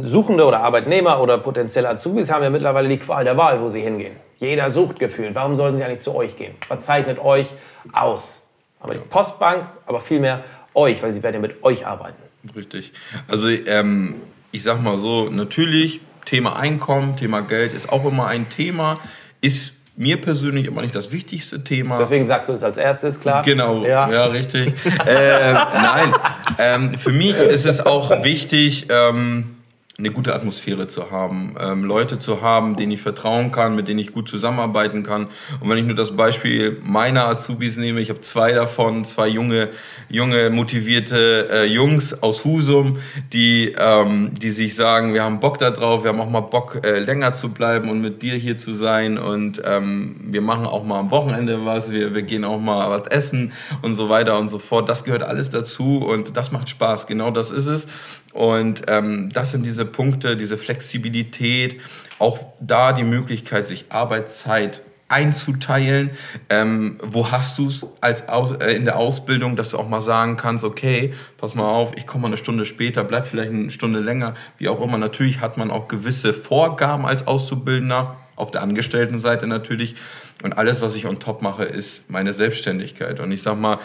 A: Suchende oder Arbeitnehmer oder potenzielle Azubis haben ja mittlerweile die Qual der Wahl, wo sie hingehen. Jeder sucht gefühlt. Warum sollten sie eigentlich zu euch gehen? Was zeichnet euch aus? Aber die Postbank, aber vielmehr euch, weil sie werden ja mit euch arbeiten.
C: Richtig. Also ähm, ich sag mal so, natürlich Thema Einkommen, Thema Geld ist auch immer ein Thema, ist mir persönlich immer nicht das wichtigste Thema.
A: Deswegen sagst du es als erstes, klar?
C: Genau, ja, ja richtig. äh, nein, ähm, für mich ist es auch wichtig, ähm, eine gute Atmosphäre zu haben, ähm, Leute zu haben, denen ich vertrauen kann, mit denen ich gut zusammenarbeiten kann. Und wenn ich nur das Beispiel meiner Azubis nehme, ich habe zwei davon, zwei junge, junge motivierte äh, Jungs aus Husum, die, ähm, die sich sagen, wir haben Bock da drauf, wir haben auch mal Bock, äh, länger zu bleiben und mit dir hier zu sein und ähm, wir machen auch mal am Wochenende was, wir, wir gehen auch mal was essen und so weiter und so fort. Das gehört alles dazu und das macht Spaß, genau das ist es. Und ähm, das sind diese Punkte, diese Flexibilität, auch da die Möglichkeit, sich Arbeitszeit einzuteilen. Ähm, wo hast du es als äh, in der Ausbildung, dass du auch mal sagen kannst, okay, pass mal auf, ich komme mal eine Stunde später, bleib vielleicht eine Stunde länger, wie auch immer. Natürlich hat man auch gewisse Vorgaben als Auszubildender, auf der Angestelltenseite natürlich. Und alles, was ich on top mache, ist meine Selbstständigkeit. Und ich sag mal,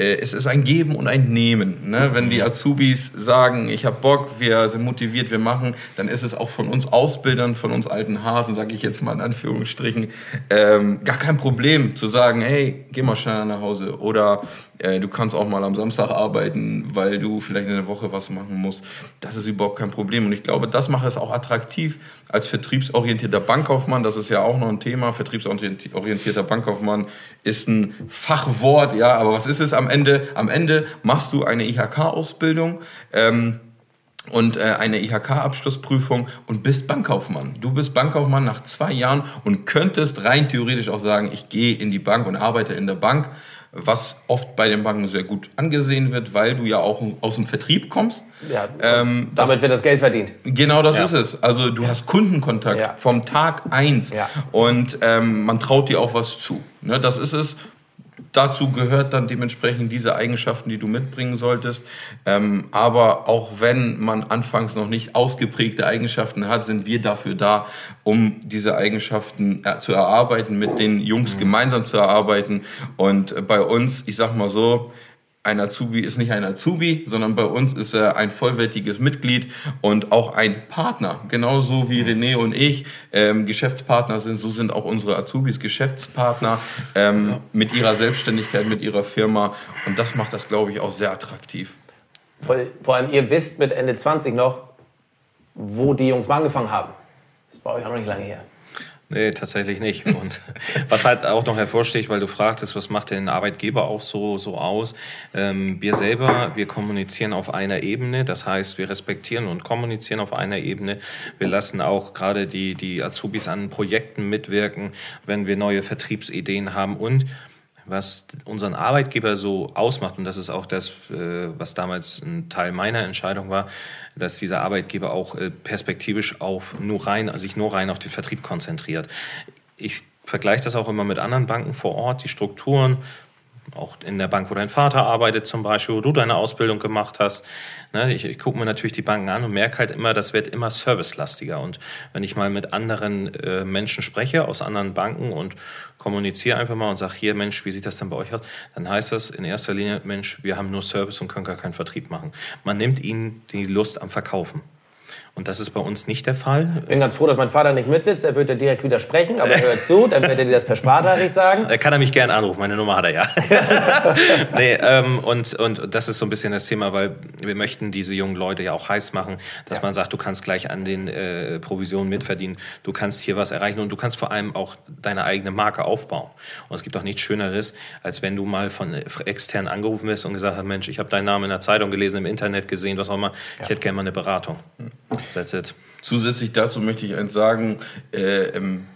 C: es ist ein Geben und ein Nehmen. Ne? Wenn die Azubis sagen, ich habe Bock, wir sind motiviert, wir machen, dann ist es auch von uns Ausbildern, von uns alten Hasen, sage ich jetzt mal in Anführungsstrichen, ähm, gar kein Problem zu sagen, hey, geh mal schnell nach Hause oder äh, du kannst auch mal am Samstag arbeiten, weil du vielleicht in der Woche was machen musst. Das ist überhaupt kein Problem. Und ich glaube, das macht es auch attraktiv als vertriebsorientierter Bankkaufmann. Das ist ja auch noch ein Thema. Vertriebsorientierter Bankkaufmann ist ein Fachwort, ja. Aber was ist es am Ende? Am Ende machst du eine IHK-Ausbildung. Ähm, und äh, eine IHK-Abschlussprüfung und bist Bankkaufmann. Du bist Bankkaufmann nach zwei Jahren und könntest rein theoretisch auch sagen, ich gehe in die Bank und arbeite in der Bank was oft bei den Banken sehr gut angesehen wird, weil du ja auch aus dem Vertrieb kommst.
A: Ja, ähm, damit das, wird das Geld verdient.
C: Genau das ja. ist es. Also du hast Kundenkontakt ja. vom Tag eins ja. und ähm, man traut dir auch was zu. Ne, das ist es. Dazu gehört dann dementsprechend diese Eigenschaften, die du mitbringen solltest. Ähm, aber auch wenn man anfangs noch nicht ausgeprägte Eigenschaften hat, sind wir dafür da, um diese Eigenschaften äh, zu erarbeiten, mit den Jungs mhm. gemeinsam zu erarbeiten. Und bei uns, ich sag mal so, ein Azubi ist nicht ein Azubi, sondern bei uns ist er ein vollwertiges Mitglied und auch ein Partner. Genauso wie René und ich ähm, Geschäftspartner sind, so sind auch unsere Azubis Geschäftspartner ähm, mit ihrer Selbstständigkeit, mit ihrer Firma. Und das macht das, glaube ich, auch sehr attraktiv.
A: Vor allem, ihr wisst mit Ende 20 noch, wo die Jungs mal angefangen haben. Das bei euch auch noch nicht lange her.
B: Nee, tatsächlich nicht. [LAUGHS] Und was halt auch noch hervorsticht, weil du fragtest, was macht den Arbeitgeber auch so, so aus? Ähm, wir selber, wir kommunizieren auf einer Ebene. Das heißt, wir respektieren und kommunizieren auf einer Ebene. Wir lassen auch gerade die, die Azubis an Projekten mitwirken, wenn wir neue Vertriebsideen haben und was unseren Arbeitgeber so ausmacht, und das ist auch das, äh, was damals ein Teil meiner Entscheidung war, dass dieser Arbeitgeber auch äh, perspektivisch auf nur rein, sich nur rein auf den Vertrieb konzentriert. Ich vergleiche das auch immer mit anderen Banken vor Ort, die Strukturen, auch in der Bank, wo dein Vater arbeitet zum Beispiel, wo du deine Ausbildung gemacht hast. Ne, ich, ich gucke mir natürlich die Banken an und merke halt immer, das wird immer servicelastiger. Und wenn ich mal mit anderen äh, Menschen spreche aus anderen Banken und kommuniziere einfach mal und sage, hier Mensch, wie sieht das denn bei euch aus? Dann heißt das in erster Linie, Mensch, wir haben nur Service und können gar keinen Vertrieb machen. Man nimmt ihnen die Lust am Verkaufen. Und das ist bei uns nicht der Fall.
A: Ich bin ganz froh, dass mein Vater nicht mitsitzt. Er wird dir direkt widersprechen, aber er hört zu. Dann wird er dir das per Sprachnachricht sagen.
B: Er kann er mich gerne anrufen. Meine Nummer hat er ja. [LAUGHS] nee, ähm, und, und das ist so ein bisschen das Thema, weil wir möchten diese jungen Leute ja auch heiß machen, dass ja. man sagt, du kannst gleich an den äh, Provisionen mitverdienen. Du kannst hier was erreichen und du kannst vor allem auch deine eigene Marke aufbauen. Und es gibt auch nichts Schöneres, als wenn du mal von extern angerufen wirst und gesagt hast, Mensch, ich habe deinen Namen in der Zeitung gelesen, im Internet gesehen, was auch immer. Ja. Ich hätte gerne mal eine Beratung. Mhm.
C: That's it. Zusätzlich dazu möchte ich eins sagen. Äh, ähm,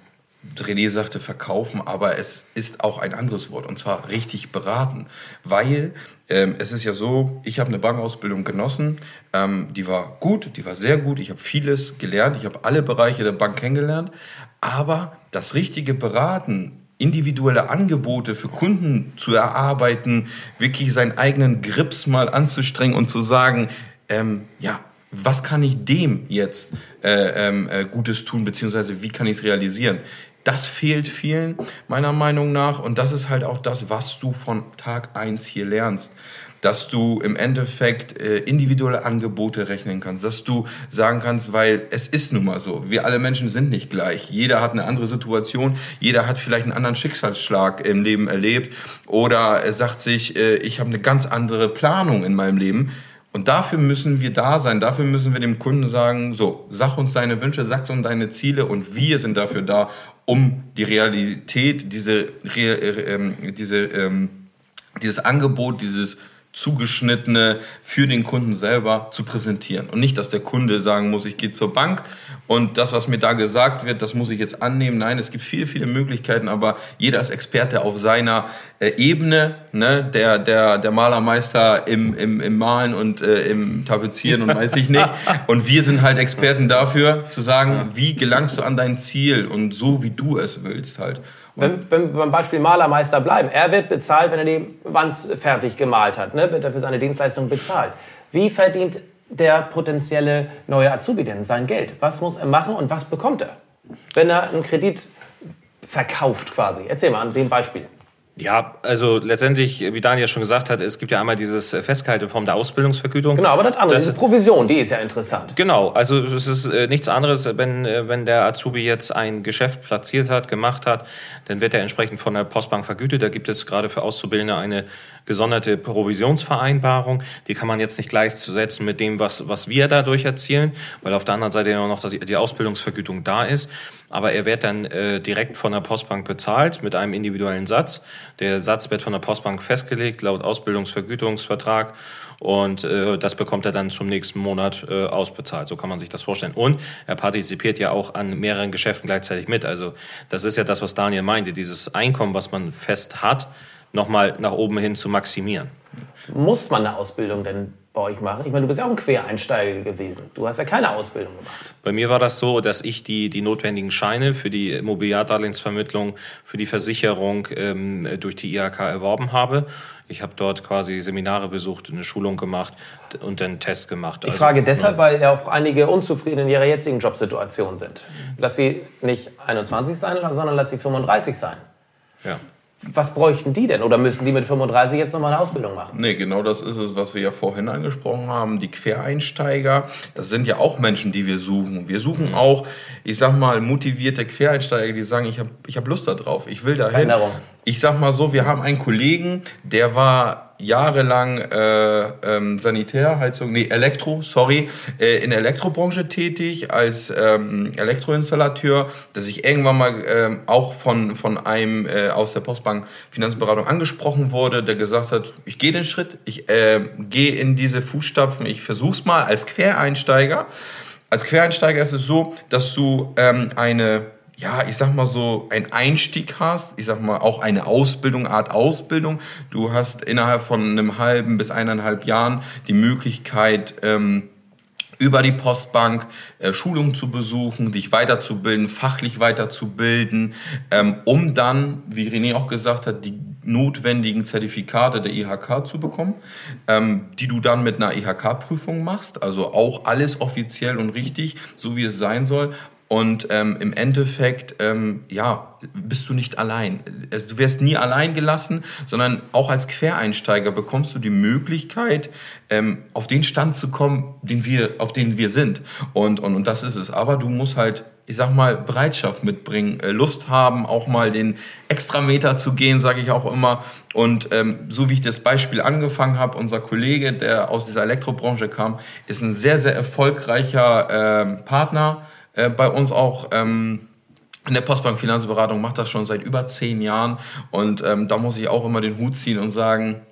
C: René sagte verkaufen, aber es ist auch ein anderes Wort und zwar richtig beraten. Weil ähm, es ist ja so, ich habe eine Bankausbildung genossen, ähm, die war gut, die war sehr gut, ich habe vieles gelernt, ich habe alle Bereiche der Bank kennengelernt, aber das richtige Beraten, individuelle Angebote für Kunden zu erarbeiten, wirklich seinen eigenen Grips mal anzustrengen und zu sagen, ähm, ja, was kann ich dem jetzt äh, ähm, äh, Gutes tun, beziehungsweise wie kann ich es realisieren? Das fehlt vielen meiner Meinung nach und das ist halt auch das, was du von Tag 1 hier lernst. Dass du im Endeffekt äh, individuelle Angebote rechnen kannst, dass du sagen kannst, weil es ist nun mal so, wir alle Menschen sind nicht gleich. Jeder hat eine andere Situation, jeder hat vielleicht einen anderen Schicksalsschlag im Leben erlebt oder er sagt sich, äh, ich habe eine ganz andere Planung in meinem Leben und dafür müssen wir da sein, dafür müssen wir dem Kunden sagen, so, sag uns deine Wünsche, sag uns deine Ziele und wir sind dafür da, um die Realität, diese, ähm, diese, ähm, dieses Angebot, dieses zugeschnittene für den Kunden selber zu präsentieren. Und nicht, dass der Kunde sagen muss, ich gehe zur Bank und das, was mir da gesagt wird, das muss ich jetzt annehmen. Nein, es gibt viele, viele Möglichkeiten, aber jeder ist Experte auf seiner äh, Ebene. Ne? Der, der, der Malermeister im, im, im Malen und äh, im Tapezieren und weiß ich nicht. [LAUGHS] Und wir sind halt Experten dafür, zu sagen, wie gelangst du an dein Ziel und so, wie du es willst halt.
A: Wenn, wenn wir beim Beispiel Malermeister bleiben, er wird bezahlt, wenn er die Wand fertig gemalt hat, ne? wird er für seine Dienstleistung bezahlt. Wie verdient der potenzielle neue Azubi denn sein Geld? Was muss er machen und was bekommt er, wenn er einen Kredit verkauft quasi? Erzähl mal an dem Beispiel.
B: Ja, also letztendlich, wie Daniel schon gesagt hat, es gibt ja einmal dieses Festgehalten in Form der Ausbildungsvergütung.
A: Genau, aber das andere, das, diese Provision, die ist ja interessant.
B: Genau, also es ist äh, nichts anderes, wenn, äh, wenn der Azubi jetzt ein Geschäft platziert hat, gemacht hat, dann wird er entsprechend von der Postbank vergütet. Da gibt es gerade für Auszubildende eine gesonderte Provisionsvereinbarung. Die kann man jetzt nicht gleichzusetzen mit dem, was, was wir dadurch erzielen, weil auf der anderen Seite ja noch die Ausbildungsvergütung da ist aber er wird dann äh, direkt von der Postbank bezahlt mit einem individuellen Satz. Der Satz wird von der Postbank festgelegt laut Ausbildungsvergütungsvertrag und äh, das bekommt er dann zum nächsten Monat äh, ausbezahlt. So kann man sich das vorstellen. Und er partizipiert ja auch an mehreren Geschäften gleichzeitig mit. Also das ist ja das, was Daniel meinte, dieses Einkommen, was man fest hat, nochmal nach oben hin zu maximieren.
A: Muss man eine Ausbildung denn bei euch machen? Ich meine, du bist ja auch ein Quereinsteiger gewesen. Du hast ja keine Ausbildung gemacht.
B: Bei mir war das so, dass ich die, die notwendigen Scheine für die Immobiliardarlehensvermittlung, für die Versicherung ähm, durch die IHK erworben habe. Ich habe dort quasi Seminare besucht, eine Schulung gemacht und einen Test gemacht.
A: Ich also, frage deshalb, weil ja auch einige unzufrieden in ihrer jetzigen Jobsituation sind. Lass sie nicht 21 sein, sondern lass sie 35 sein.
B: Ja
A: was bräuchten die denn? Oder müssen die mit 35 jetzt nochmal eine Ausbildung machen?
C: Nee, genau das ist es, was wir ja vorhin angesprochen haben. Die Quereinsteiger, das sind ja auch Menschen, die wir suchen. Wir suchen mhm. auch, ich sag mal, motivierte Quereinsteiger, die sagen, ich habe ich hab Lust darauf, ich will dahin. Veränderung. Ich sag mal so, wir haben einen Kollegen, der war jahrelang äh, ähm, Sanitärheizung, nee, Elektro, sorry, äh, in der Elektrobranche tätig als ähm, Elektroinstallateur, dass ich irgendwann mal äh, auch von, von einem äh, aus der Postbank Finanzberatung angesprochen wurde, der gesagt hat, ich gehe den Schritt, ich äh, gehe in diese Fußstapfen, ich versuch's mal als Quereinsteiger. Als Quereinsteiger ist es so, dass du ähm, eine ja, ich sag mal so, einen Einstieg hast, ich sag mal auch eine Ausbildung, Art Ausbildung. Du hast innerhalb von einem halben bis eineinhalb Jahren die Möglichkeit, ähm, über die Postbank äh, Schulungen zu besuchen, dich weiterzubilden, fachlich weiterzubilden, ähm, um dann, wie René auch gesagt hat, die notwendigen Zertifikate der IHK zu bekommen, ähm, die du dann mit einer IHK-Prüfung machst. Also auch alles offiziell und richtig, so wie es sein soll. Und ähm, im Endeffekt, ähm, ja, bist du nicht allein. Also du wirst nie allein gelassen, sondern auch als Quereinsteiger bekommst du die Möglichkeit, ähm, auf den Stand zu kommen, den wir, auf den wir sind. Und, und, und das ist es. Aber du musst halt, ich sag mal, Bereitschaft mitbringen, äh, Lust haben, auch mal den Extrameter zu gehen, sage ich auch immer. Und ähm, so wie ich das Beispiel angefangen habe, unser Kollege, der aus dieser Elektrobranche kam, ist ein sehr, sehr erfolgreicher äh, Partner äh, bei uns auch ähm, in der Postbank Finanzberatung macht das schon seit über zehn Jahren und ähm, da muss ich auch immer den Hut ziehen und sagen,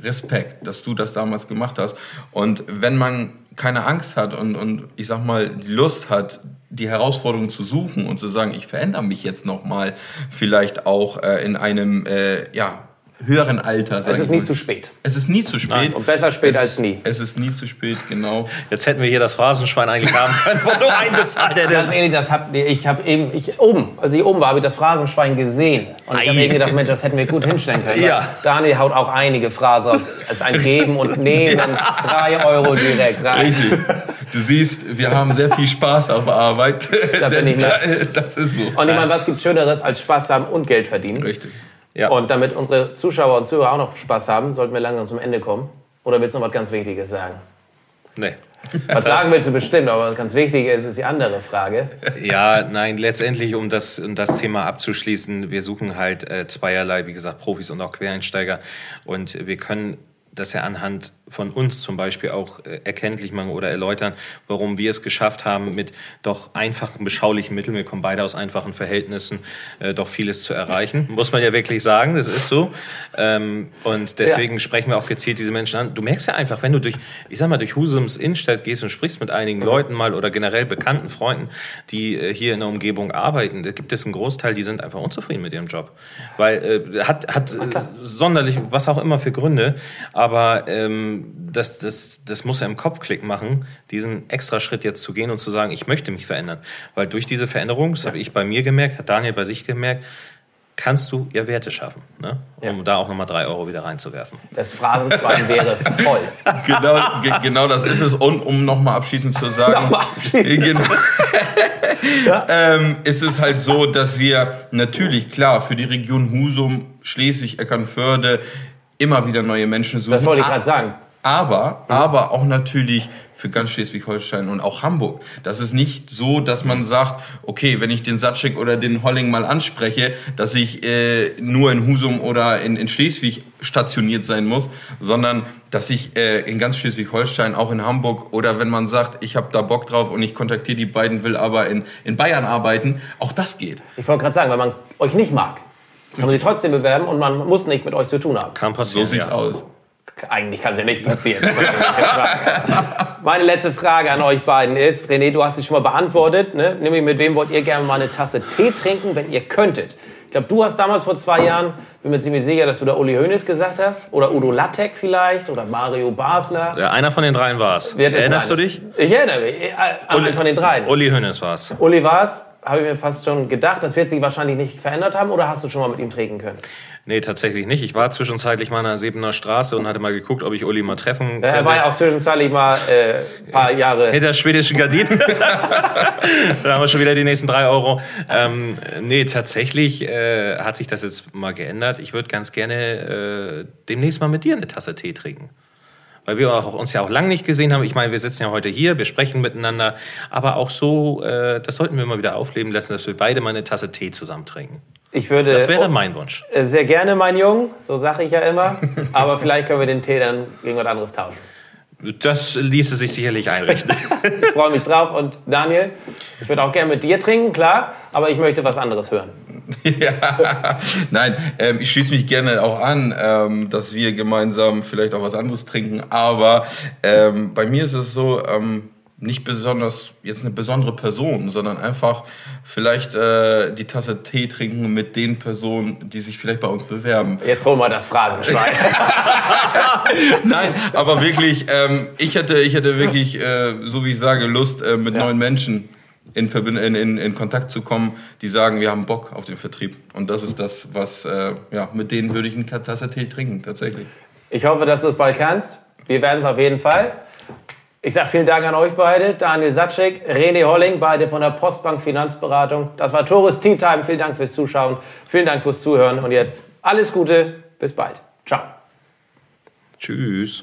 C: Respekt, dass du das damals gemacht hast. Und wenn man keine Angst hat und, und ich sag mal die Lust hat, die Herausforderung zu suchen und zu sagen, ich verändere mich jetzt nochmal vielleicht auch äh, in einem äh, ja, höheren Alter.
A: Es ist nie zu spät.
C: Es ist nie zu spät. Nein,
A: und besser spät
C: es,
A: als nie.
C: Es ist nie zu spät, genau.
B: Jetzt hätten wir hier das Phrasenschwein eigentlich haben können, wo du einbezahlt
A: hättest. Das, das hab, ich habe eben, ich, oben, als ich oben war, habe ich das Phrasenschwein gesehen. Und ich habe mir gedacht, Mensch, das hätten wir gut hinstellen können.
B: Ja.
A: Daniel haut auch einige Phrasen aus, als ein Geben und Nehmen. [LAUGHS] Ja. Drei Euro direkt rein. Richtig.
C: Du siehst, wir haben sehr viel Spaß auf Arbeit.
A: Da bin ich [LAUGHS] das ist so. Und ich meine, was gibt Schöneres als Spaß haben und Geld verdienen?
C: Richtig.
A: Ja. Und damit unsere Zuschauer und Zuhörer auch noch Spaß haben, sollten wir langsam zum Ende kommen. Oder willst du noch was ganz Wichtiges sagen?
B: Nee. [LAUGHS]
A: Was sagen willst du bestimmt, aber was ganz wichtig ist, ist die andere Frage.
B: Ja, nein, letztendlich, um das, um das Thema abzuschließen, wir suchen halt äh, zweierlei, wie gesagt, Profis und auch Quereinsteiger. Und wir können das ja anhand von uns zum Beispiel auch äh, erkenntlich machen oder erläutern, warum wir es geschafft haben, mit doch einfachen, beschaulichen Mitteln, wir kommen beide aus einfachen Verhältnissen, äh, doch vieles zu erreichen. Muss man ja wirklich sagen, das ist so. Ähm, und deswegen ja. sprechen wir auch gezielt diese Menschen an. Du merkst ja einfach, wenn du durch, ich sag mal, durch Husums Innenstadt gehst und sprichst mit einigen mhm. Leuten mal oder generell bekannten Freunden, die äh, hier in der Umgebung arbeiten, da gibt es einen Großteil, die sind einfach unzufrieden mit ihrem Job. Weil äh, hat, hat sonderlich, was auch immer für Gründe, aber ähm, das, das, das muss er im Kopf Klick machen, diesen extra Schritt jetzt zu gehen und zu sagen, ich möchte mich verändern. Weil durch diese Veränderung, das habe ich bei mir gemerkt, hat Daniel bei sich gemerkt, kannst du ja Werte schaffen, ne? um ja. da auch nochmal drei Euro wieder reinzuwerfen.
A: Das Phrasenschwein [LAUGHS] wäre voll.
C: genau, ge genau das ist es. Und um nochmal abschließend zu sagen, abschließend. Genau, [LAUGHS] [LAUGHS] ja. ähm, ist es halt so, dass wir natürlich, klar, für die Region Husum, Schleswig, Eckernförde immer wieder neue Menschen suchen.
A: Das wollte ich gerade sagen.
C: Aber, aber auch natürlich für ganz Schleswig-Holstein und auch Hamburg. Das ist nicht so, dass man sagt, okay, wenn ich den Satschik oder den Holling mal anspreche, dass ich äh, nur in Husum oder in, in Schleswig stationiert sein muss, sondern dass ich äh, in ganz Schleswig-Holstein, auch in Hamburg oder wenn man sagt, ich habe da Bock drauf und ich kontaktiere die beiden, will aber in, in Bayern arbeiten, auch das geht.
A: Ich wollte gerade sagen, wenn man euch nicht mag, kann man sich trotzdem bewerben und man muss nicht mit euch zu tun haben.
B: Kann passieren.
C: So sieht's ja. aus.
A: Eigentlich kann es ja nicht passieren. Meine letzte Frage an euch beiden ist, René, du hast sie schon mal beantwortet, ne? nämlich mit wem wollt ihr gerne mal eine Tasse Tee trinken, wenn ihr könntet? Ich glaube, du hast damals vor zwei Jahren, bin mir ziemlich sicher, dass du da Uli Hoeneß gesagt hast. Oder Udo Lattek vielleicht. Oder Mario Basler.
B: Ja, einer von den dreien war es. Erinnerst du dich?
A: Ich erinnere mich. Äh, an einen von den dreien.
B: Uli Hoeneß war es.
A: Uli war es habe ich mir fast schon gedacht. Das wird sich wahrscheinlich nicht verändert haben oder hast du schon mal mit ihm trinken können?
B: Nee, tatsächlich nicht. Ich war zwischenzeitlich mal in der Sebener Straße und hatte mal geguckt, ob ich Uli mal treffen könnte.
A: Er war ja auch zwischenzeitlich mal äh, ein paar Jahre...
B: Hinter schwedischen Gardinen. [LAUGHS] [LAUGHS] da haben wir schon wieder die nächsten drei Euro. Ähm, nee, tatsächlich äh, hat sich das jetzt mal geändert. Ich würde ganz gerne äh, demnächst mal mit dir eine Tasse Tee trinken weil wir uns ja auch lange nicht gesehen haben. Ich meine, wir sitzen ja heute hier, wir sprechen miteinander, aber auch so, äh, das sollten wir mal wieder aufleben lassen, dass wir beide mal eine Tasse Tee zusammen trinken.
A: Ich würde,
B: das wäre mein Wunsch.
A: Äh, sehr gerne, mein Jung, so sage ich ja immer. aber vielleicht können wir den Tee dann gegen was anderes tauschen.
B: Das ließe sich sicherlich einrichten.
A: ich freue mich drauf. Und Daniel, ich würde auch gerne mit dir trinken, klar, aber ich möchte was anderes hören. [LAUGHS]
C: ja, nein, ähm, ich schließe mich gerne auch an, ähm, dass wir gemeinsam vielleicht auch was anderes trinken. Aber ähm, bei mir ist es so, ähm, nicht besonders jetzt eine besondere Person, sondern einfach vielleicht äh, die Tasse Tee trinken mit den Personen, die sich vielleicht bei uns bewerben.
A: Jetzt holen wir das Phrasenschwein. [LAUGHS]
C: Nein, aber wirklich, ähm, ich, hätte, ich hätte wirklich, äh, so wie ich sage, Lust, äh, mit ja. neuen Menschen in, in, in, in, Kontakt zu kommen, die sagen, wir haben Bock auf den Vertrieb. Und das ist das, was, äh, ja, mit denen würde ich eine Tasse Tee trinken, tatsächlich.
A: Ich hoffe, dass du es bald kannst. Wir werden es auf jeden Fall. Ich sage vielen Dank an euch beide, Daniel Satschik, René Holling, beide von der Postbank Finanzberatung. Das war Tourist Tea Time. Vielen Dank fürs Zuschauen, vielen Dank fürs Zuhören und jetzt alles Gute, bis bald. Ciao.
B: Tschüss.